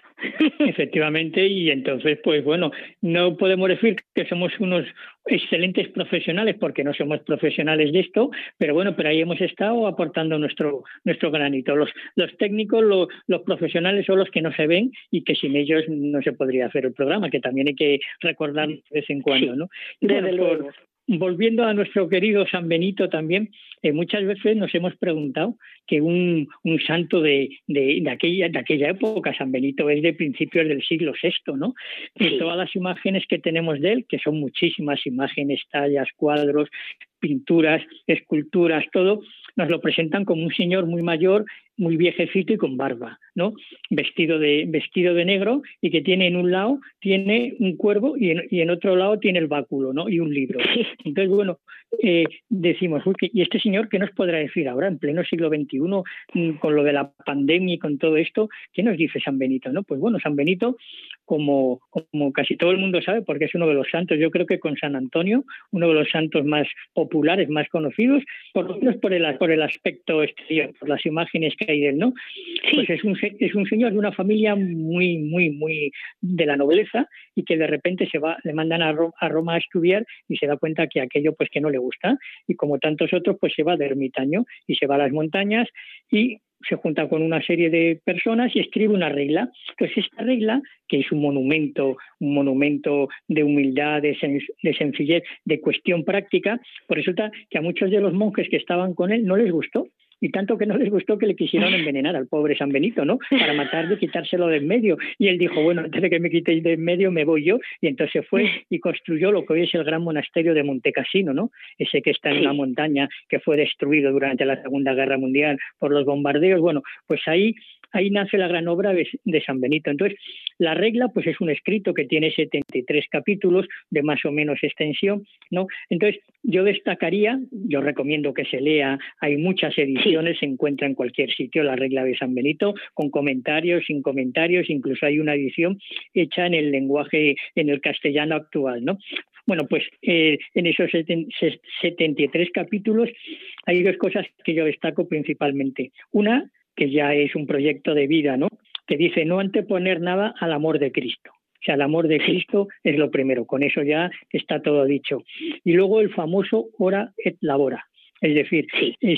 Efectivamente, y entonces, pues bueno, no podemos decir que somos unos excelentes profesionales porque no somos profesionales de esto, pero bueno, pero ahí hemos estado aportando nuestro nuestro granito. Los, los técnicos, los profesionales son los que no se ven y que sin ellos no se podría hacer el programa, que también hay que recordar de vez en cuando, ¿no? Volviendo a nuestro querido San Benito también, eh, muchas veces nos hemos preguntado que un, un santo de, de, aquella, de aquella época, San Benito, es de principios del siglo VI, ¿no? Y todas las imágenes que tenemos de él, que son muchísimas imágenes, tallas, cuadros, pinturas, esculturas, todo, nos lo presentan como un señor muy mayor, muy viejecito y con barba, ¿no? Vestido de, vestido de negro y que tiene en un lado tiene un cuervo y en, y en otro lado tiene el báculo, ¿no? Y un libro. Entonces, bueno, eh, decimos, ¿y este señor qué nos podrá decir ahora, en pleno siglo XXI, mm, con lo de la pandemia y con todo esto? ¿Qué nos dice San Benito? ¿no? Pues bueno, San Benito, como, como casi todo el mundo sabe, porque es uno de los santos, yo creo que con San Antonio, uno de los santos más populares, más conocidos, por lo menos por el, por el aspecto exterior, por las imágenes que hay de él, ¿no? Pues es un, es un señor de una familia muy, muy, muy de la nobleza y que de repente se va, le mandan a, a Roma a estudiar y se da cuenta que aquello pues que no le gusta y como tantos otros pues se va de ermitaño y se va a las montañas y se junta con una serie de personas y escribe una regla. Entonces esta regla, que es un monumento, un monumento de humildad, de, de sencillez, de cuestión práctica, pues resulta que a muchos de los monjes que estaban con él no les gustó y tanto que no les gustó que le quisieron envenenar al pobre San Benito, ¿no? Para matarle y quitárselo de en medio. Y él dijo, bueno, antes de que me quitéis de en medio me voy yo. Y entonces fue y construyó lo que hoy es el gran monasterio de Montecassino, ¿no? Ese que está en una montaña que fue destruido durante la Segunda Guerra Mundial por los bombardeos. Bueno, pues ahí ahí nace la gran obra de, San Benito. Entonces, la regla pues es un escrito que tiene 73 capítulos de más o menos extensión, ¿no? Entonces, yo destacaría, yo recomiendo que se lea, hay muchas ediciones, se encuentra en cualquier sitio la regla de San Benito, con comentarios, sin comentarios, incluso hay una edición hecha en el lenguaje, en el castellano actual, ¿no? Bueno, pues eh, en esos 73 capítulos hay dos cosas que yo destaco principalmente. Una, que ya es un proyecto de vida, ¿no? Que dice no anteponer nada al amor de Cristo. O sea, el amor de Cristo es lo primero, con eso ya está todo dicho. Y luego el famoso ora et labora, es decir,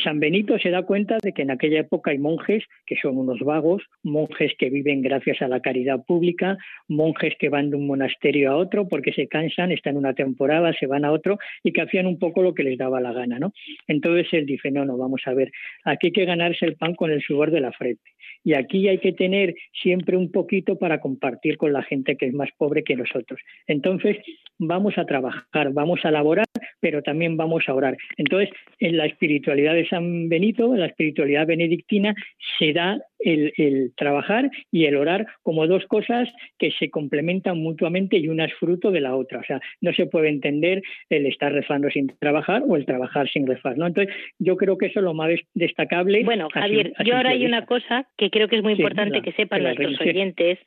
San Benito se da cuenta de que en aquella época hay monjes que son unos vagos, monjes que viven gracias a la caridad pública, monjes que van de un monasterio a otro porque se cansan, están una temporada, se van a otro y que hacían un poco lo que les daba la gana, ¿no? Entonces él dice, no, no, vamos a ver, aquí hay que ganarse el pan con el sudor de la frente. Y aquí hay que tener siempre un poquito para compartir con la gente que es más pobre que nosotros. Entonces, vamos a trabajar, vamos a laborar, pero también vamos a orar. Entonces, en la espiritualidad de San Benito, en la espiritualidad benedictina, se da el, trabajar y el orar como dos cosas que se complementan mutuamente y una es fruto de la otra. O sea, no se puede entender el estar rezando sin trabajar o el trabajar sin rezar. ¿no? Entonces, yo creo que eso es lo más destacable.
Bueno, Javier, yo ahora hay una cosa que creo que es muy importante que sepan nuestros oyentes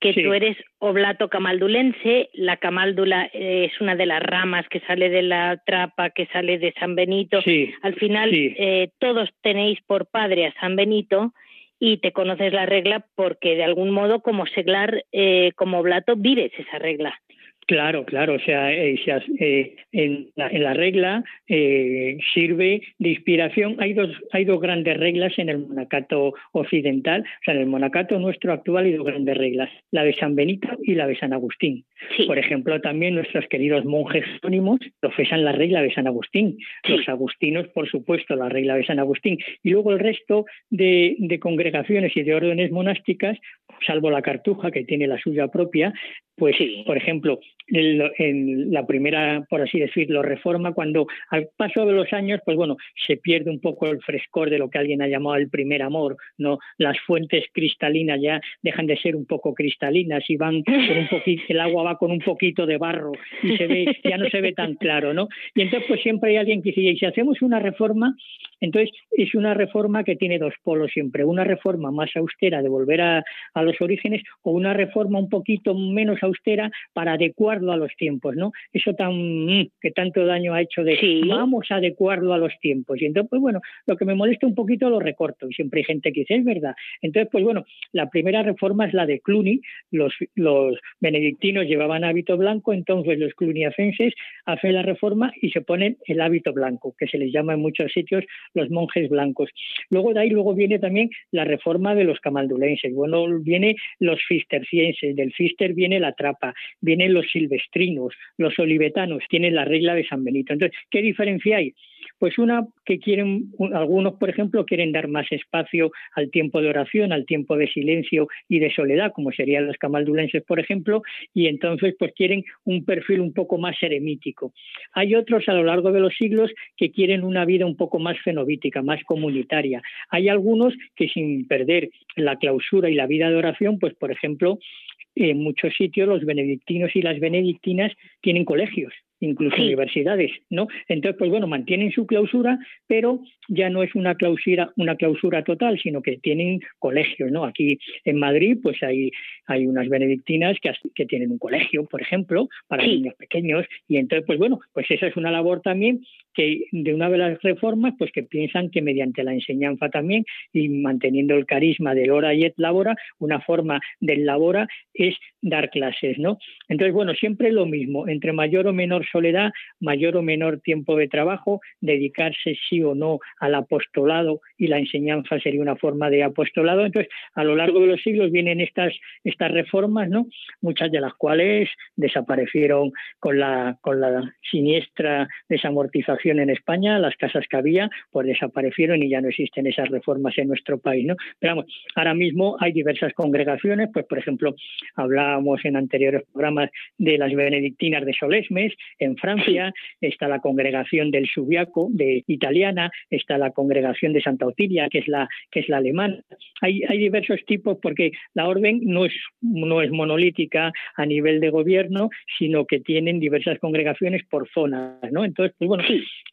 que tú eres oblato camaldulense, la camaldula es una de las ramas que sale de la trapa, que sale de San Benito. Al final eh, todos tenéis por padre a San Benito y te conoces la regla porque de algún modo como seglar, eh, como oblato, vives esa regla.
Claro, claro, o sea, eh, eh, en, la, regla eh, sirve de inspiración. Hay dos, hay dos grandes reglas en el monacato occidental, o sea, en el monacato nuestro actual hay dos grandes reglas, la de San Benito y la de San Agustín. Por ejemplo, también nuestros queridos monjes anónimos profesan la regla de San Agustín, los agustinos, por supuesto, la regla de San Agustín, y luego el resto de, de congregaciones y de órdenes monásticas salvo la Cartuja, que tiene la suya propia, pues, por ejemplo, en, la primera, por así decirlo, reforma, cuando al paso de los años, pues bueno, se pierde un poco el frescor de lo que alguien ha llamado el primer amor, ¿no? Las fuentes cristalinas ya dejan de ser un poco cristalinas y van con un poquito, el agua va con un poquito de barro y se ve, ya no se ve tan claro, ¿no? Y entonces, pues siempre hay alguien que dice, y si hacemos una reforma, entonces es una reforma que tiene dos polos siempre, una reforma más austera de volver a, a los orígenes o una reforma un poquito menos austera para adecuarlo a los tiempos, ¿no? Eso tan mm, que tanto daño ha hecho de vamos a adecuarlo a los tiempos. Y entonces, pues bueno, lo que me molesta un poquito lo recorto y siempre hay gente que dice, es verdad. Entonces, pues bueno, la primera reforma es la de Cluny, los, los benedictinos llevaban hábito blanco, entonces los cluniacenses hacen la reforma y se ponen el hábito blanco, que se les llama en muchos sitios los monjes blancos. Luego de ahí luego viene también la reforma de los camaldulenses, bueno, viene los cistercienses, del cister viene la trapa, vienen los silvestrinos, los olivetanos, tienen la regla de San Benito. Entonces, ¿qué diferencia hay? Pues una que quieren, algunos por ejemplo, quieren dar más espacio al tiempo de oración, al tiempo de silencio y de soledad, como serían los camaldulenses, por ejemplo, y entonces pues quieren un perfil un poco más eremítico. Hay otros a lo largo de los siglos que quieren una vida un poco más fenobítica, más comunitaria. Hay algunos que sin perder la clausura y la vida de oración, pues por ejemplo, en muchos sitios los benedictinos y las benedictinas tienen colegios incluso universidades, ¿no? Entonces, pues bueno, mantienen su clausura, pero ya no es una clausura, una clausura total, sino que tienen colegios, ¿no? Aquí en Madrid, pues hay, hay unas benedictinas que, que tienen un colegio, por ejemplo, para niños pequeños, y entonces, pues bueno, pues esa es una labor también que de una de las reformas, pues que piensan que mediante la enseñanza también y manteniendo el carisma del hora y et labora, una forma del labora es dar clases, ¿no? Entonces, bueno, siempre lo mismo, entre mayor o menor soledad, mayor o menor tiempo de trabajo, dedicarse sí o no al apostolado y la enseñanza sería una forma de apostolado. Entonces, a lo largo de los siglos vienen estas, estas reformas, ¿no? Muchas de las cuales desaparecieron con la, con la siniestra desamortización en España, las casas que había, pues desaparecieron y ya no existen esas reformas en nuestro país, ¿no? Pero vamos, ahora mismo hay diversas congregaciones, pues por ejemplo, hablábamos en anteriores programas de las benedictinas de Solesmes, en Francia, está la congregación del Subiaco de italiana, está la congregación de Santa Otilia, que es la que es la alemana. Hay, hay diversos tipos porque la orden no es no es monolítica a nivel de gobierno, sino que tienen diversas congregaciones por zonas, ¿no? Entonces, pues bueno,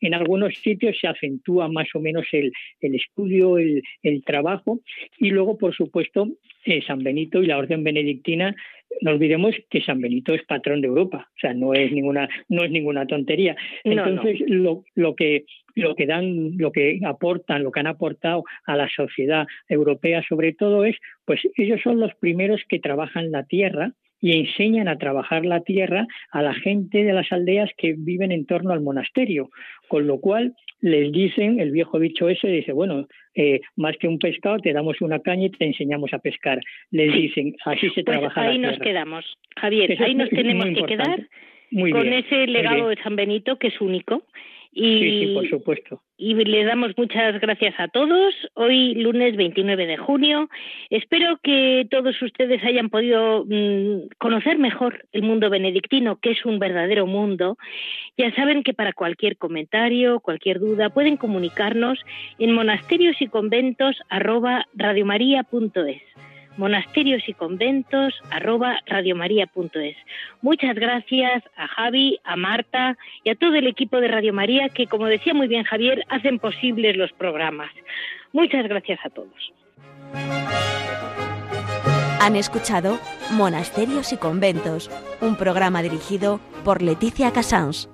en algunos sitios se acentúa más o menos el, el estudio, el, el trabajo y luego, por supuesto, eh, San Benito y la orden benedictina no olvidemos que San Benito es patrón de Europa, o sea, no es ninguna, no es ninguna tontería. Entonces, Lo, lo, que lo que dan, lo que aportan, lo que han aportado a la sociedad europea sobre todo es, pues ellos son los primeros que trabajan la tierra y enseñan a trabajar la tierra a la gente de las aldeas que viven en torno al monasterio, con lo cual les dicen, el viejo dicho ese dice, bueno, eh, más que un pescado, te damos una caña y te enseñamos a pescar. Les dicen, así se pues trabaja.
Ahí nos quedamos, Javier, ahí nos tenemos que quedar con ese legado de San Benito que es único
y, sí, sí, por supuesto.
Y le damos muchas gracias a todos. Hoy, lunes 29 de junio. Espero que todos ustedes hayan podido mm, conocer mejor el mundo benedictino, que es un verdadero mundo. Ya saben que para cualquier comentario, cualquier duda, pueden comunicarnos en monasterios y conventos monasterios y conventos arroba radiomaria.es. Muchas gracias a Javi, a Marta y a todo el equipo de Radio María que, como decía muy bien Javier, hacen posibles los programas. Muchas gracias a todos.
Han escuchado Monasterios y Conventos, un programa dirigido por Leticia Casans.